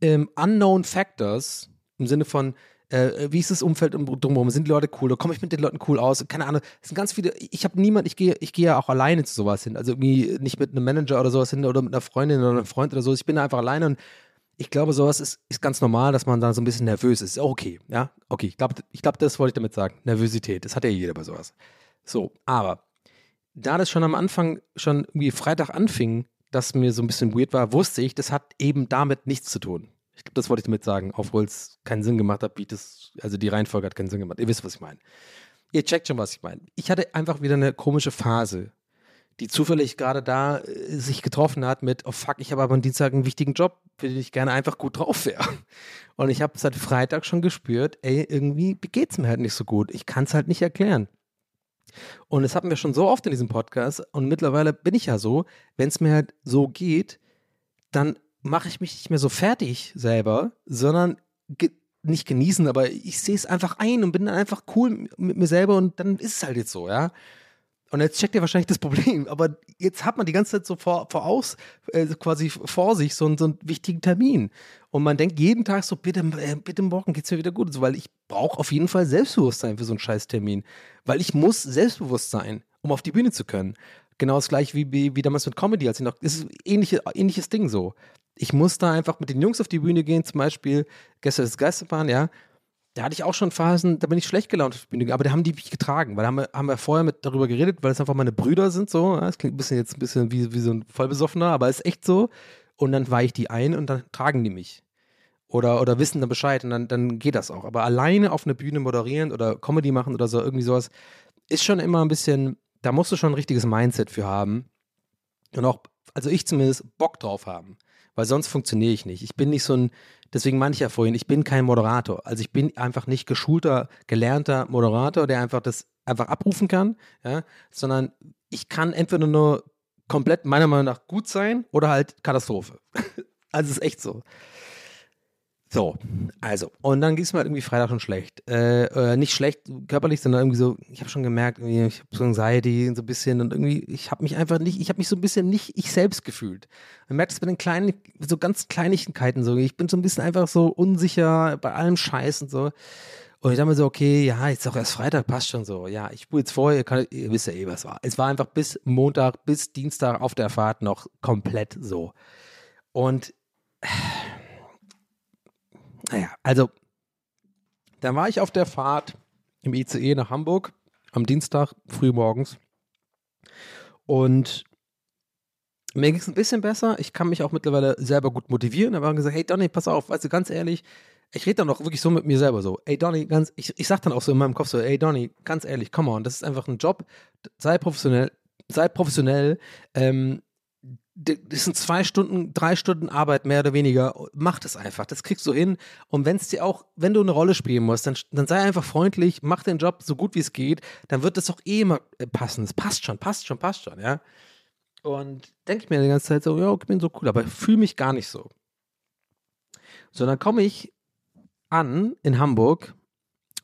ähm, unknown Factors im Sinne von, äh, wie ist das Umfeld drumherum? Sind die Leute cool? Komme ich mit den Leuten cool aus? Keine Ahnung. Es sind ganz viele, ich habe niemand, ich gehe ich gehe ja auch alleine zu sowas hin. Also irgendwie nicht mit einem Manager oder sowas hin oder mit einer Freundin oder einem Freund oder so. Ich bin da einfach alleine und ich glaube, sowas ist, ist ganz normal, dass man da so ein bisschen nervös ist. Okay, ja? Okay, ich glaube, ich glaub, das wollte ich damit sagen. Nervosität, das hat ja jeder bei sowas. So, aber da das schon am Anfang, schon irgendwie Freitag anfing, dass mir so ein bisschen weird war, wusste ich, das hat eben damit nichts zu tun. Ich glaube, das wollte ich damit sagen, obwohl es keinen Sinn gemacht hat, wie das, also die Reihenfolge hat keinen Sinn gemacht. Ihr wisst, was ich meine. Ihr checkt schon, was ich meine. Ich hatte einfach wieder eine komische Phase die zufällig gerade da äh, sich getroffen hat mit, oh fuck, ich habe aber am Dienstag einen wichtigen Job, für den ich gerne einfach gut drauf wäre. Und ich habe seit Freitag schon gespürt, ey, irgendwie geht es mir halt nicht so gut. Ich kann es halt nicht erklären. Und das hatten wir schon so oft in diesem Podcast und mittlerweile bin ich ja so, wenn es mir halt so geht, dann mache ich mich nicht mehr so fertig selber, sondern ge nicht genießen, aber ich sehe es einfach ein und bin dann einfach cool mit mir selber und dann ist es halt jetzt so, ja. Und jetzt checkt ihr wahrscheinlich das Problem, aber jetzt hat man die ganze Zeit so vor, voraus, äh, quasi vor sich so, so einen wichtigen Termin. Und man denkt jeden Tag so, bitte, äh, bitte morgen geht's mir wieder gut. So, weil ich brauche auf jeden Fall Selbstbewusstsein für so einen Scheißtermin. Weil ich muss selbstbewusst sein, um auf die Bühne zu können. Genau das gleiche wie, wie, wie damals mit Comedy, als ich noch, ist ähnliche, ähnliches Ding so. Ich muss da einfach mit den Jungs auf die Bühne gehen, zum Beispiel gestern das Geisterbahn, ja, da hatte ich auch schon Phasen, da bin ich schlecht gelaunt aber da haben die mich getragen, weil da haben wir, haben wir vorher mit darüber geredet, weil es einfach meine Brüder sind, so. Das klingt ein bisschen jetzt ein bisschen wie, wie so ein Vollbesoffener, aber ist echt so. Und dann weiche ich die ein und dann tragen die mich. Oder, oder wissen dann Bescheid und dann, dann geht das auch. Aber alleine auf einer Bühne moderieren oder Comedy machen oder so, irgendwie sowas, ist schon immer ein bisschen, da musst du schon ein richtiges Mindset für haben. Und auch, also ich zumindest, Bock drauf haben. Weil sonst funktioniere ich nicht. Ich bin nicht so ein, Deswegen meine ich ja vorhin, ich bin kein Moderator. Also ich bin einfach nicht geschulter, gelernter Moderator, der einfach das einfach abrufen kann, ja, sondern ich kann entweder nur komplett meiner Meinung nach gut sein oder halt Katastrophe. also es ist echt so. So, also, und dann ging es mir halt irgendwie Freitag schon schlecht. Äh, äh, nicht schlecht körperlich, sondern irgendwie so, ich habe schon gemerkt, ich habe so Anxiety so ein bisschen und irgendwie, ich habe mich einfach nicht, ich habe mich so ein bisschen nicht ich selbst gefühlt. Man merkt es bei den kleinen, so ganz Kleinigkeiten so. Ich bin so ein bisschen einfach so unsicher bei allem Scheiß und so. Und ich dachte mir so, okay, ja, jetzt auch erst Freitag, passt schon so. Ja, ich spule jetzt vor, ihr, kann, ihr wisst ja eh, was war. Es war einfach bis Montag, bis Dienstag auf der Fahrt noch komplett so. Und naja, also dann war ich auf der Fahrt im ICE nach Hamburg am Dienstag früh morgens und mir ging es ein bisschen besser. Ich kann mich auch mittlerweile selber gut motivieren. Da war gesagt, hey Donny, pass auf, weißt du, ganz ehrlich, ich rede dann auch wirklich so mit mir selber so, ey Donny, ganz, ich, ich sag dann auch so in meinem Kopf so, ey Donny, ganz ehrlich, come on, das ist einfach ein Job, sei professionell, sei professionell, ähm, das sind zwei Stunden, drei Stunden Arbeit mehr oder weniger. Mach das einfach. Das kriegst du hin. Und wenn es dir auch, wenn du eine Rolle spielen musst, dann, dann sei einfach freundlich, mach den Job so gut wie es geht. Dann wird das doch eh immer äh, passen. Es passt schon, passt schon, passt schon, ja. Und denke ich mir die ganze Zeit so, ja, ich bin so cool, aber fühle mich gar nicht so. So, dann komme ich an in Hamburg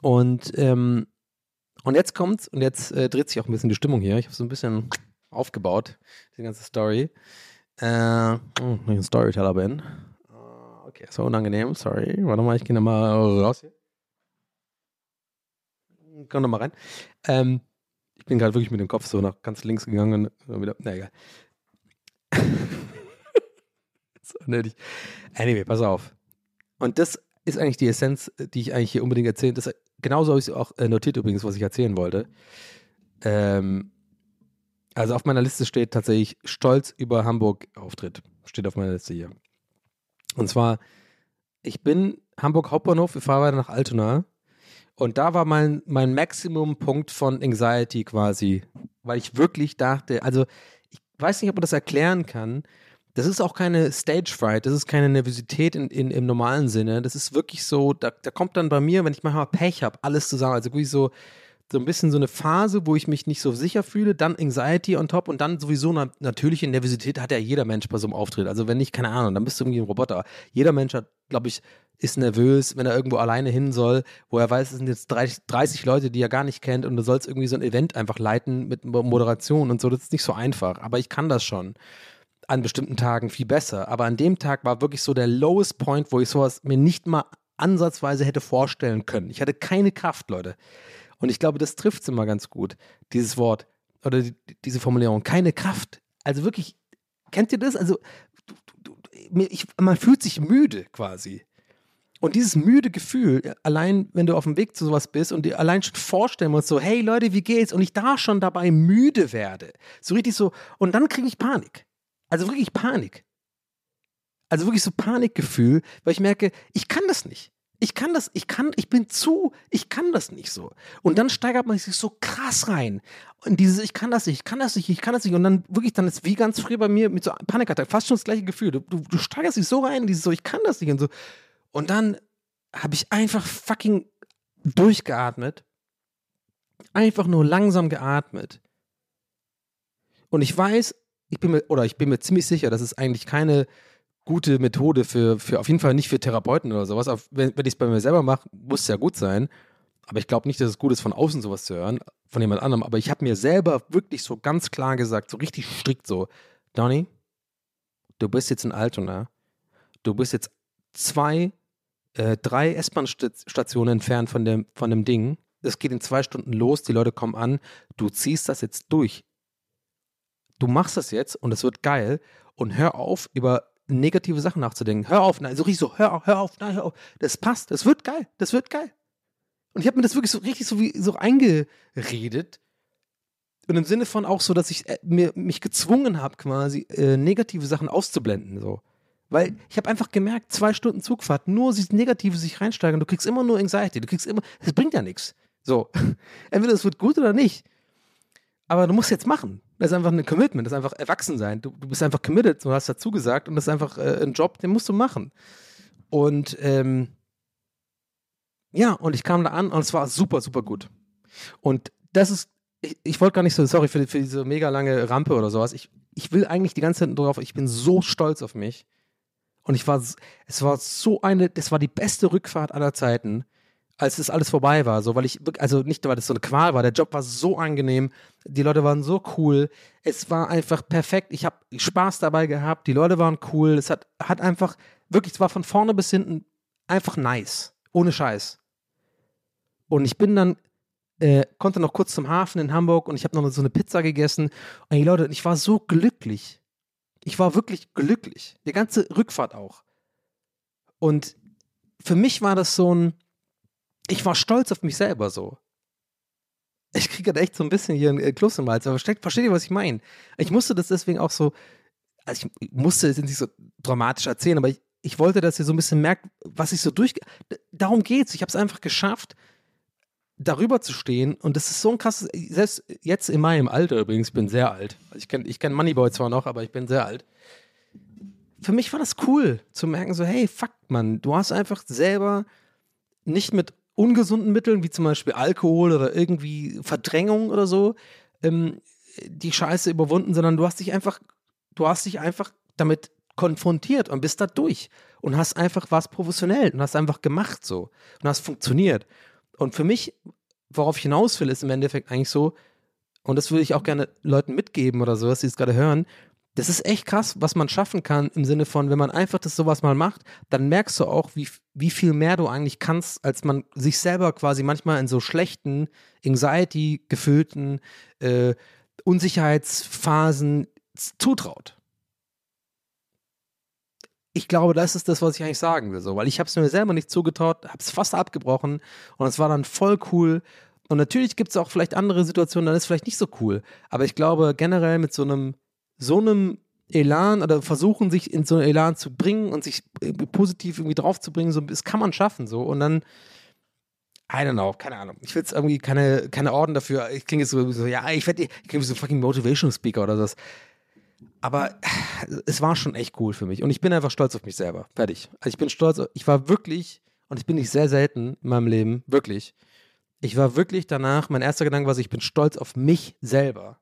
und, ähm, und jetzt kommt's und jetzt äh, dreht sich auch ein bisschen die Stimmung hier. Ich habe so ein bisschen aufgebaut, die ganze Story. Äh, oh, ich ein Storyteller bin. Uh, okay, so unangenehm, sorry. Warte mal, ich gehe nochmal raus hier. Komm nochmal rein. Ähm, ich bin gerade wirklich mit dem Kopf so nach ganz links gegangen und wieder, na egal. so nötig. Anyway, pass auf. Und das ist eigentlich die Essenz, die ich eigentlich hier unbedingt erzählen. Das, genauso habe ich es auch äh, notiert übrigens, was ich erzählen wollte. Ähm, also auf meiner Liste steht tatsächlich Stolz über Hamburg-Auftritt. Steht auf meiner Liste hier. Und zwar, ich bin Hamburg Hauptbahnhof, wir fahren weiter nach Altona. Und da war mein, mein Maximum-Punkt von Anxiety quasi. Weil ich wirklich dachte, also ich weiß nicht, ob man das erklären kann. Das ist auch keine Stage Fright, das ist keine Nervosität in, in, im normalen Sinne. Das ist wirklich so, da, da kommt dann bei mir, wenn ich manchmal Pech habe, alles zusammen. Also wirklich so, so ein bisschen so eine Phase, wo ich mich nicht so sicher fühle, dann Anxiety on top und dann sowieso eine natürliche Nervosität hat ja jeder Mensch bei so einem Auftritt. Also wenn nicht, keine Ahnung, dann bist du irgendwie ein Roboter. Jeder Mensch hat, glaube ich, ist nervös, wenn er irgendwo alleine hin soll, wo er weiß, es sind jetzt 30, 30 Leute, die er gar nicht kennt und du sollst irgendwie so ein Event einfach leiten mit Moderation und so. Das ist nicht so einfach, aber ich kann das schon an bestimmten Tagen viel besser. Aber an dem Tag war wirklich so der lowest point, wo ich sowas mir nicht mal ansatzweise hätte vorstellen können. Ich hatte keine Kraft, Leute. Und ich glaube, das trifft es immer ganz gut, dieses Wort oder die, diese Formulierung. Keine Kraft. Also wirklich, kennt ihr das? Also, du, du, ich, man fühlt sich müde quasi. Und dieses müde Gefühl, allein wenn du auf dem Weg zu sowas bist und dir allein schon vorstellen musst, so, hey Leute, wie geht's? Und ich da schon dabei müde werde. So richtig so, und dann kriege ich Panik. Also wirklich Panik. Also wirklich so Panikgefühl, weil ich merke, ich kann das nicht. Ich kann das, ich kann, ich bin zu, ich kann das nicht so. Und dann steigert man sich so krass rein. Und dieses, ich kann das nicht, ich kann das nicht, ich kann das nicht. Und dann wirklich, dann ist wie ganz früh bei mir mit so Panikattack, fast schon das gleiche Gefühl. Du, du, du steigerst dich so rein, dieses so, ich kann das nicht und so. Und dann habe ich einfach fucking durchgeatmet. Einfach nur langsam geatmet. Und ich weiß, ich bin mir, oder ich bin mir ziemlich sicher, dass es eigentlich keine gute Methode für, für auf jeden Fall nicht für Therapeuten oder sowas. Auf, wenn, wenn ich es bei mir selber mache, muss es ja gut sein. Aber ich glaube nicht, dass es gut ist, von außen sowas zu hören, von jemand anderem. Aber ich habe mir selber wirklich so ganz klar gesagt, so richtig strikt so, Donny, du bist jetzt in Altona. Du bist jetzt zwei, äh, drei S-Bahn-Stationen entfernt von dem, von dem Ding. Es geht in zwei Stunden los, die Leute kommen an. Du ziehst das jetzt durch. Du machst das jetzt und es wird geil. Und hör auf, über negative Sachen nachzudenken. Hör auf, nein, so richtig so, hör auf, hör auf, nein, hör auf. Das passt, das wird geil, das wird geil. Und ich habe mir das wirklich so richtig so wie so eingeredet. Und im Sinne von auch so, dass ich äh, mir, mich gezwungen habe, quasi äh, negative Sachen auszublenden. So. Weil ich habe einfach gemerkt, zwei Stunden Zugfahrt, nur dieses Negative sich reinsteigern, du kriegst immer nur Anxiety, du kriegst immer, das bringt ja nichts. So. Entweder es wird gut oder nicht. Aber du musst jetzt machen. Das ist einfach ein Commitment, das ist einfach Erwachsensein. Du, du bist einfach committed, du hast dazu gesagt und das ist einfach äh, ein Job, den musst du machen. Und ähm, ja, und ich kam da an und es war super, super gut. Und das ist, ich, ich wollte gar nicht so, sorry für, für diese mega lange Rampe oder sowas. Ich, ich will eigentlich die ganze Zeit drauf, ich bin so stolz auf mich. Und ich war, es war so eine, das war die beste Rückfahrt aller Zeiten, als das alles vorbei war. So, weil ich, also nicht, weil das so eine Qual war, der Job war so angenehm, die Leute waren so cool, es war einfach perfekt. Ich habe Spaß dabei gehabt, die Leute waren cool, es hat, hat einfach, wirklich, es war von vorne bis hinten einfach nice. Ohne Scheiß. Und ich bin dann, äh, konnte noch kurz zum Hafen in Hamburg und ich habe noch so eine Pizza gegessen. Und die Leute, ich war so glücklich. Ich war wirklich glücklich. Die ganze Rückfahrt auch. Und für mich war das so ein, ich war stolz auf mich selber so. Ich kriege halt echt so ein bisschen hier einen äh, Kloß im Hals, aber versteht, versteht ihr, was ich meine? Ich musste das deswegen auch so, also ich musste es nicht so dramatisch erzählen, aber ich, ich wollte, dass ihr so ein bisschen merkt, was ich so durch. Darum geht's. Ich habe es einfach geschafft, darüber zu stehen. Und das ist so ein krasses, selbst jetzt in meinem Alter übrigens, ich bin sehr alt. Ich kenne ich kenn Moneyboy zwar noch, aber ich bin sehr alt. Für mich war das cool, zu merken, so, hey, fuck, Mann, du hast einfach selber nicht mit ungesunden Mitteln, wie zum Beispiel Alkohol oder irgendwie Verdrängung oder so, ähm, die Scheiße überwunden, sondern du hast dich einfach, du hast dich einfach damit konfrontiert und bist da durch und hast einfach was professionell und hast einfach gemacht so und hast funktioniert. Und für mich, worauf ich hinaus will, ist im Endeffekt eigentlich so, und das würde ich auch gerne Leuten mitgeben oder so, dass sie es gerade hören, das ist echt krass, was man schaffen kann im Sinne von, wenn man einfach das sowas mal macht, dann merkst du auch, wie, wie viel mehr du eigentlich kannst, als man sich selber quasi manchmal in so schlechten, Anxiety-gefüllten äh, Unsicherheitsphasen zutraut. Ich glaube, das ist das, was ich eigentlich sagen will, so, weil ich habe es mir selber nicht zugetraut, habe es fast abgebrochen und es war dann voll cool. Und natürlich gibt es auch vielleicht andere Situationen, dann ist es vielleicht nicht so cool. Aber ich glaube, generell mit so einem so einem Elan oder versuchen, sich in so einen Elan zu bringen und sich irgendwie positiv irgendwie drauf zu bringen, so, das kann man schaffen, so. Und dann, I don't know, keine Ahnung. Ich will jetzt irgendwie keine, keine Orden dafür. Ich klinge jetzt so, ja, ich werde, ich so fucking Motivational Speaker oder das. Aber es war schon echt cool für mich. Und ich bin einfach stolz auf mich selber. Fertig. Also ich bin stolz, ich war wirklich, und ich bin nicht sehr selten in meinem Leben, wirklich. Ich war wirklich danach, mein erster Gedanke war, ich bin stolz auf mich selber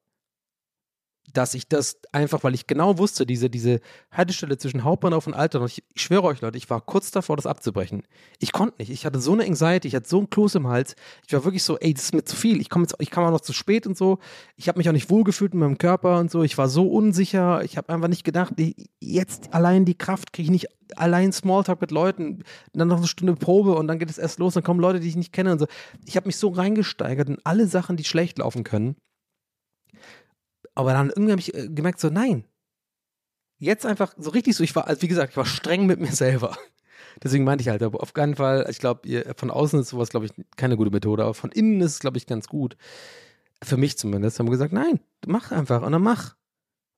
dass ich das einfach, weil ich genau wusste, diese, diese Haltestelle zwischen Hauptbahnhof und Alternau, ich, ich schwöre euch Leute, ich war kurz davor, das abzubrechen. Ich konnte nicht. Ich hatte so eine Anxiety, ich hatte so einen Kloß im Hals. Ich war wirklich so, ey, das ist mir zu viel. Ich komme jetzt, ich kam auch noch zu spät und so. Ich habe mich auch nicht wohlgefühlt in meinem Körper und so. Ich war so unsicher. Ich habe einfach nicht gedacht, jetzt allein die Kraft kriege ich nicht allein Smalltalk mit Leuten, dann noch eine Stunde Probe und dann geht es erst los, dann kommen Leute, die ich nicht kenne und so. Ich habe mich so reingesteigert in alle Sachen, die schlecht laufen können. Aber dann irgendwie habe ich äh, gemerkt, so, nein. Jetzt einfach so richtig so, ich war, also wie gesagt, ich war streng mit mir selber. Deswegen meinte ich halt, aber auf keinen Fall, ich glaube, von außen ist sowas, glaube ich, keine gute Methode, aber von innen ist es, glaube ich, ganz gut. Für mich zumindest haben wir gesagt, nein, mach einfach und dann mach.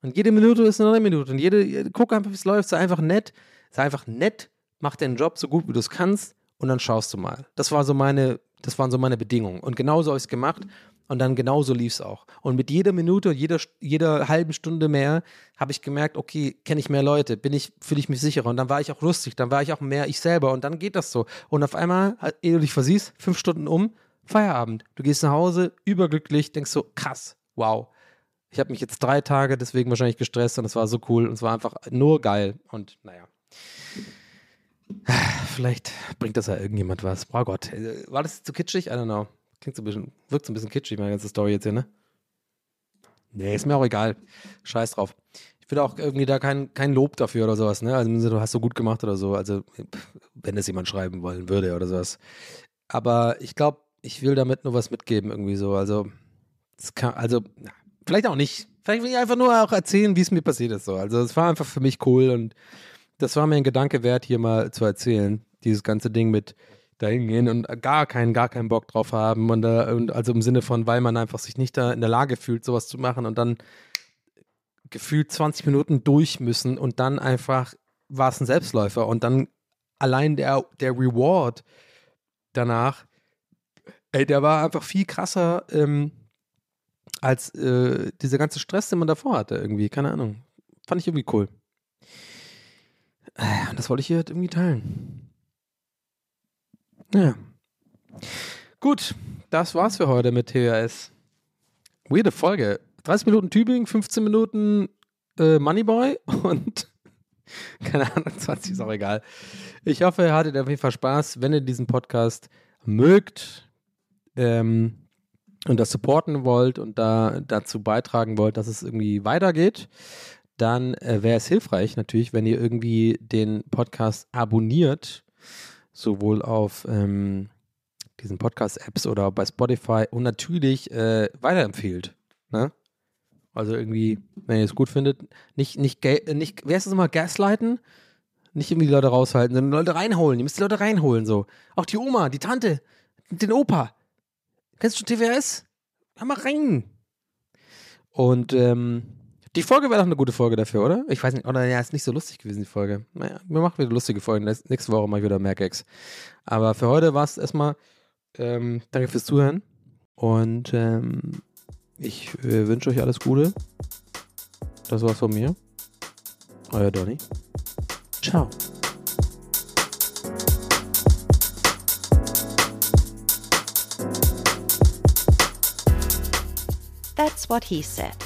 Und jede Minute ist eine neue Minute. Und jede, guck einfach, wie es läuft, sei einfach nett, sei einfach nett, mach deinen Job so gut, wie du es kannst und dann schaust du mal. Das war so meine, das waren so meine Bedingungen. Und genauso habe ich es gemacht. Und dann genauso lief es auch. Und mit jeder Minute, jeder, jeder halben Stunde mehr habe ich gemerkt, okay, kenne ich mehr Leute, bin ich, fühle ich mich sicherer. Und dann war ich auch lustig, dann war ich auch mehr ich selber. Und dann geht das so. Und auf einmal, ehe du dich versiehst, fünf Stunden um, Feierabend. Du gehst nach Hause, überglücklich, denkst so, krass, wow. Ich habe mich jetzt drei Tage deswegen wahrscheinlich gestresst und es war so cool und es war einfach nur geil. Und naja. Vielleicht bringt das ja irgendjemand was. Oh Gott. War das zu kitschig? I don't know. Klingt so ein bisschen, wirkt so ein bisschen kitschig, meine ganze Story jetzt hier, ne? Nee, ist mir auch egal. Scheiß drauf. Ich will auch irgendwie da kein, kein Lob dafür oder sowas, ne? Also, du hast so gut gemacht oder so. Also, wenn es jemand schreiben wollen würde oder sowas. Aber ich glaube, ich will damit nur was mitgeben, irgendwie so. Also, kann, also, vielleicht auch nicht. Vielleicht will ich einfach nur auch erzählen, wie es mir passiert ist. So. Also, es war einfach für mich cool und das war mir ein Gedanke wert, hier mal zu erzählen. Dieses ganze Ding mit dahin gehen und gar keinen, gar keinen Bock drauf haben und, äh, und also im Sinne von, weil man einfach sich nicht da in der Lage fühlt, sowas zu machen und dann gefühlt 20 Minuten durch müssen und dann einfach war es ein Selbstläufer und dann allein der, der Reward danach, ey, der war einfach viel krasser ähm, als äh, dieser ganze Stress, den man davor hatte irgendwie, keine Ahnung. Fand ich irgendwie cool. Und das wollte ich hier halt irgendwie teilen. Ja. Gut, das war's für heute mit TWS. Weirde Folge. 30 Minuten Tübingen, 15 Minuten äh, Moneyboy und Keine Ahnung, 20 ist auch egal. Ich hoffe, ihr hattet auf jeden Fall Spaß. Wenn ihr diesen Podcast mögt ähm, und das supporten wollt und da dazu beitragen wollt, dass es irgendwie weitergeht, dann äh, wäre es hilfreich natürlich, wenn ihr irgendwie den Podcast abonniert, sowohl auf ähm, diesen Podcast-Apps oder bei Spotify und natürlich äh, weiterempfiehlt. Ne? Also irgendwie, wenn ihr es gut findet, nicht, nicht, ga- nicht, wer ist das immer, gaslighten? Nicht irgendwie die Leute raushalten, sondern Leute reinholen. Ihr müsst die Leute reinholen, so. Auch die Oma, die Tante, den Opa. Kennst du TWS? Hör mal rein. Und ähm, die Folge wäre doch eine gute Folge dafür, oder? Ich weiß nicht, oder ja, ist nicht so lustig gewesen, die Folge. Naja, wir machen wieder lustige Folgen. Nächste Woche mache ich wieder Gags. Aber für heute war es erstmal, ähm, danke fürs Zuhören. Und ähm, ich äh, wünsche euch alles Gute. Das war's von mir. Euer Donny. Ciao. That's What He Said